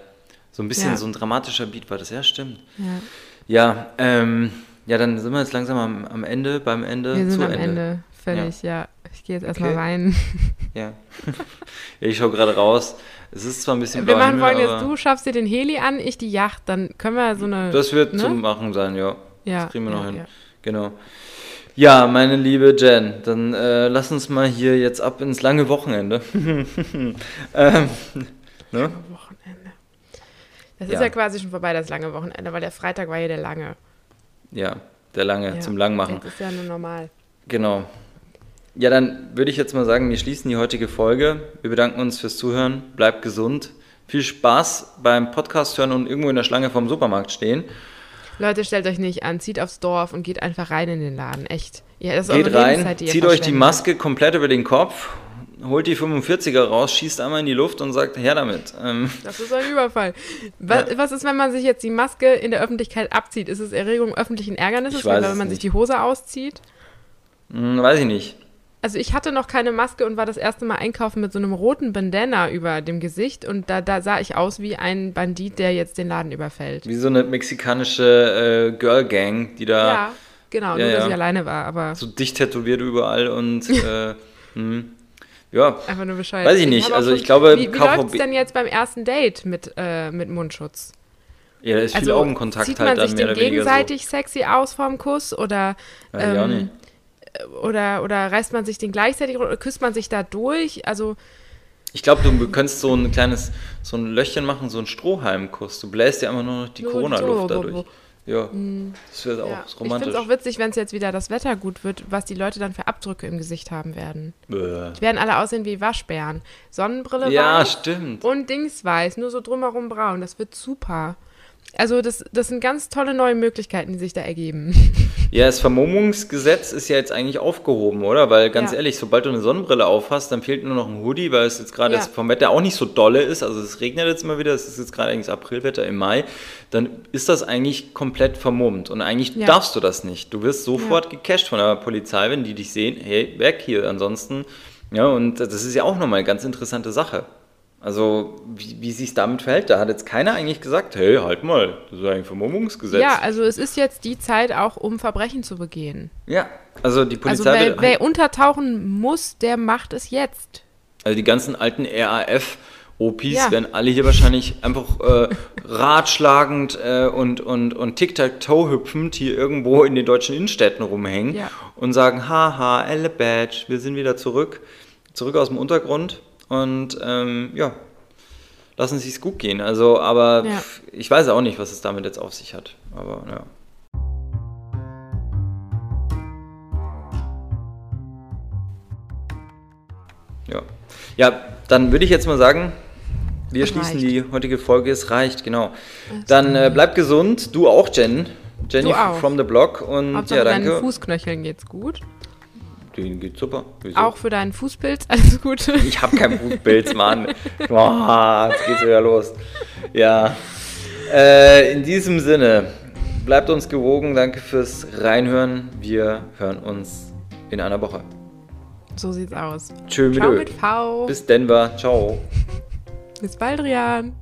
So ein bisschen Ja. so ein dramatischer Beat war das, ja, stimmt. Ja. Ja, ähm, ja, dann sind wir jetzt langsam am, am Ende, beim Ende. Wir sind zu am Ende. Völlig, ja. Ich gehe jetzt erstmal Okay. weinen. Ja. ja, ich schaue gerade raus. Es ist zwar ein bisschen Wir machen folgendes, du schaffst dir den Heli an, ich die Yacht, dann können wir so eine... Das wird ne? zum Machen sein, ja. Ja, Das kriegen wir noch ja, hin. ja. Genau. Ja, meine liebe Jen, dann äh, lass uns mal hier jetzt ab ins lange Wochenende. ähm, ne? Wochenende. Das Ja. ist ja quasi schon vorbei, das lange Wochenende, weil der Freitag war ja der lange. Ja, der lange Ja. zum Langmachen. Jetzt ist ja nur normal. Genau. Ja, dann würde ich jetzt mal sagen, wir schließen die heutige Folge. Wir bedanken uns fürs Zuhören. Bleibt gesund. Viel Spaß beim Podcast hören und irgendwo in der Schlange vom Supermarkt stehen. Leute, stellt euch nicht an, zieht aufs Dorf und geht einfach rein in den Laden. Echt. Ja, das ist Geht rein, Lebenszeit, zieht euch die. Maske komplett über den Kopf, holt die 45er raus, schießt einmal in die Luft und sagt, her damit. Ähm, Das ist ein Überfall. Was, Ja. was ist, wenn man sich jetzt die Maske in der Öffentlichkeit abzieht? Ist es Erregung öffentlichen Ärgernisses, weiß wenn man sich nicht. die Hose auszieht? hm, weiß ich nicht. Also ich hatte noch keine Maske und war das erste Mal einkaufen mit so einem roten Bandana über dem Gesicht und da, da sah ich aus wie ein Bandit, der jetzt den Laden überfällt. Wie so eine mexikanische äh, Girl Gang, die da Ja, genau, Ja, nur dass ja. ich alleine war, aber so dicht tätowiert überall und äh, hm, ja, einfach nur Bescheid. Weiß ich nicht, auch also ich glaube, Wie, wie läuft es denn jetzt beim ersten Date mit, äh, mit Mundschutz? ja, da ist viel Augenkontakt zieht man halt dann sich mehr den oder weniger gegenseitig sexy aus vorm Kuss oder, so. Ich ähm, nicht. Oder, oder reißt man sich den gleichzeitig oder küsst man sich da durch? Also Ich glaube, du könntest so ein kleines, so ein Löchchen machen, so einen Strohhalmkuss. Du bläst dir einfach nur noch die Corona-Luft dadurch. Ja, das wäre auch ja. ich romantisch. finde es auch witzig, wenn es jetzt wieder das Wetter gut wird, was die Leute dann für Abdrücke im Gesicht haben werden. Bäh. Die werden alle aussehen wie Waschbären. Sonnenbrille Ja, weiß stimmt. und Dings weiß, nur so drumherum braun. Das wird super. Also das, das sind ganz tolle neue Möglichkeiten, die sich da ergeben. Ja, das Vermummungsgesetz ist ja jetzt eigentlich aufgehoben, oder? Weil ganz Ja. ehrlich, sobald du eine Sonnenbrille aufhast, dann fehlt nur noch ein Hoodie, weil es jetzt gerade Ja. vom Wetter auch nicht so dolle ist. Also es regnet jetzt immer wieder, es ist jetzt gerade eigentlich das Aprilwetter im Mai. Dann ist das eigentlich komplett vermummt. Und eigentlich Ja. darfst du das nicht. Du wirst sofort gecasht von der Polizei, wenn die dich sehen, hey, weg hier. Ansonsten, ja, und das ist ja auch nochmal eine ganz interessante Sache. Also, wie, wie sich damit verhält, da hat jetzt keiner eigentlich gesagt, hey, halt mal, das ist ein Vermummungsgesetz. Ja, also es ist jetzt die Zeit auch, um Verbrechen zu begehen. Ja, also die Also Polizei wer, wird- wer untertauchen muss, der macht es jetzt. Also die ganzen alten RAF-OPs Ja. werden alle hier wahrscheinlich einfach äh, ratschlagend äh, und, und, und Tic-Tac-Toe hüpfend hier irgendwo in den deutschen Innenstädten rumhängen Ja. und sagen, haha, Elle Badge, wir sind wieder zurück, zurück aus dem Untergrund und ähm, ja, lassen Sie es gut gehen. Also, aber Ja. ich weiß auch nicht, was es damit jetzt auf sich hat. Aber ja. Ja, dann würde ich jetzt mal sagen, wir Es schließen reicht. die heutige Folge. Es reicht, genau. Dann äh, bleib gesund. Du auch, Jen. Jenny auch. from the Block. Und Hauptsache ja, deinen danke. Fußknöcheln geht's gut. Den geht super. Wieso? Auch für deinen Fußpilz, alles Gute. Ich habe keinen Fußpilz, Mann. Boah, jetzt geht's wieder los. Ja. Äh, in diesem Sinne, bleibt uns gewogen. Danke fürs Reinhören. Wir hören uns in einer Woche. So sieht's aus. Tschö mit Ciao mit V. Bis Denver. Ciao. Bis bald, Rian.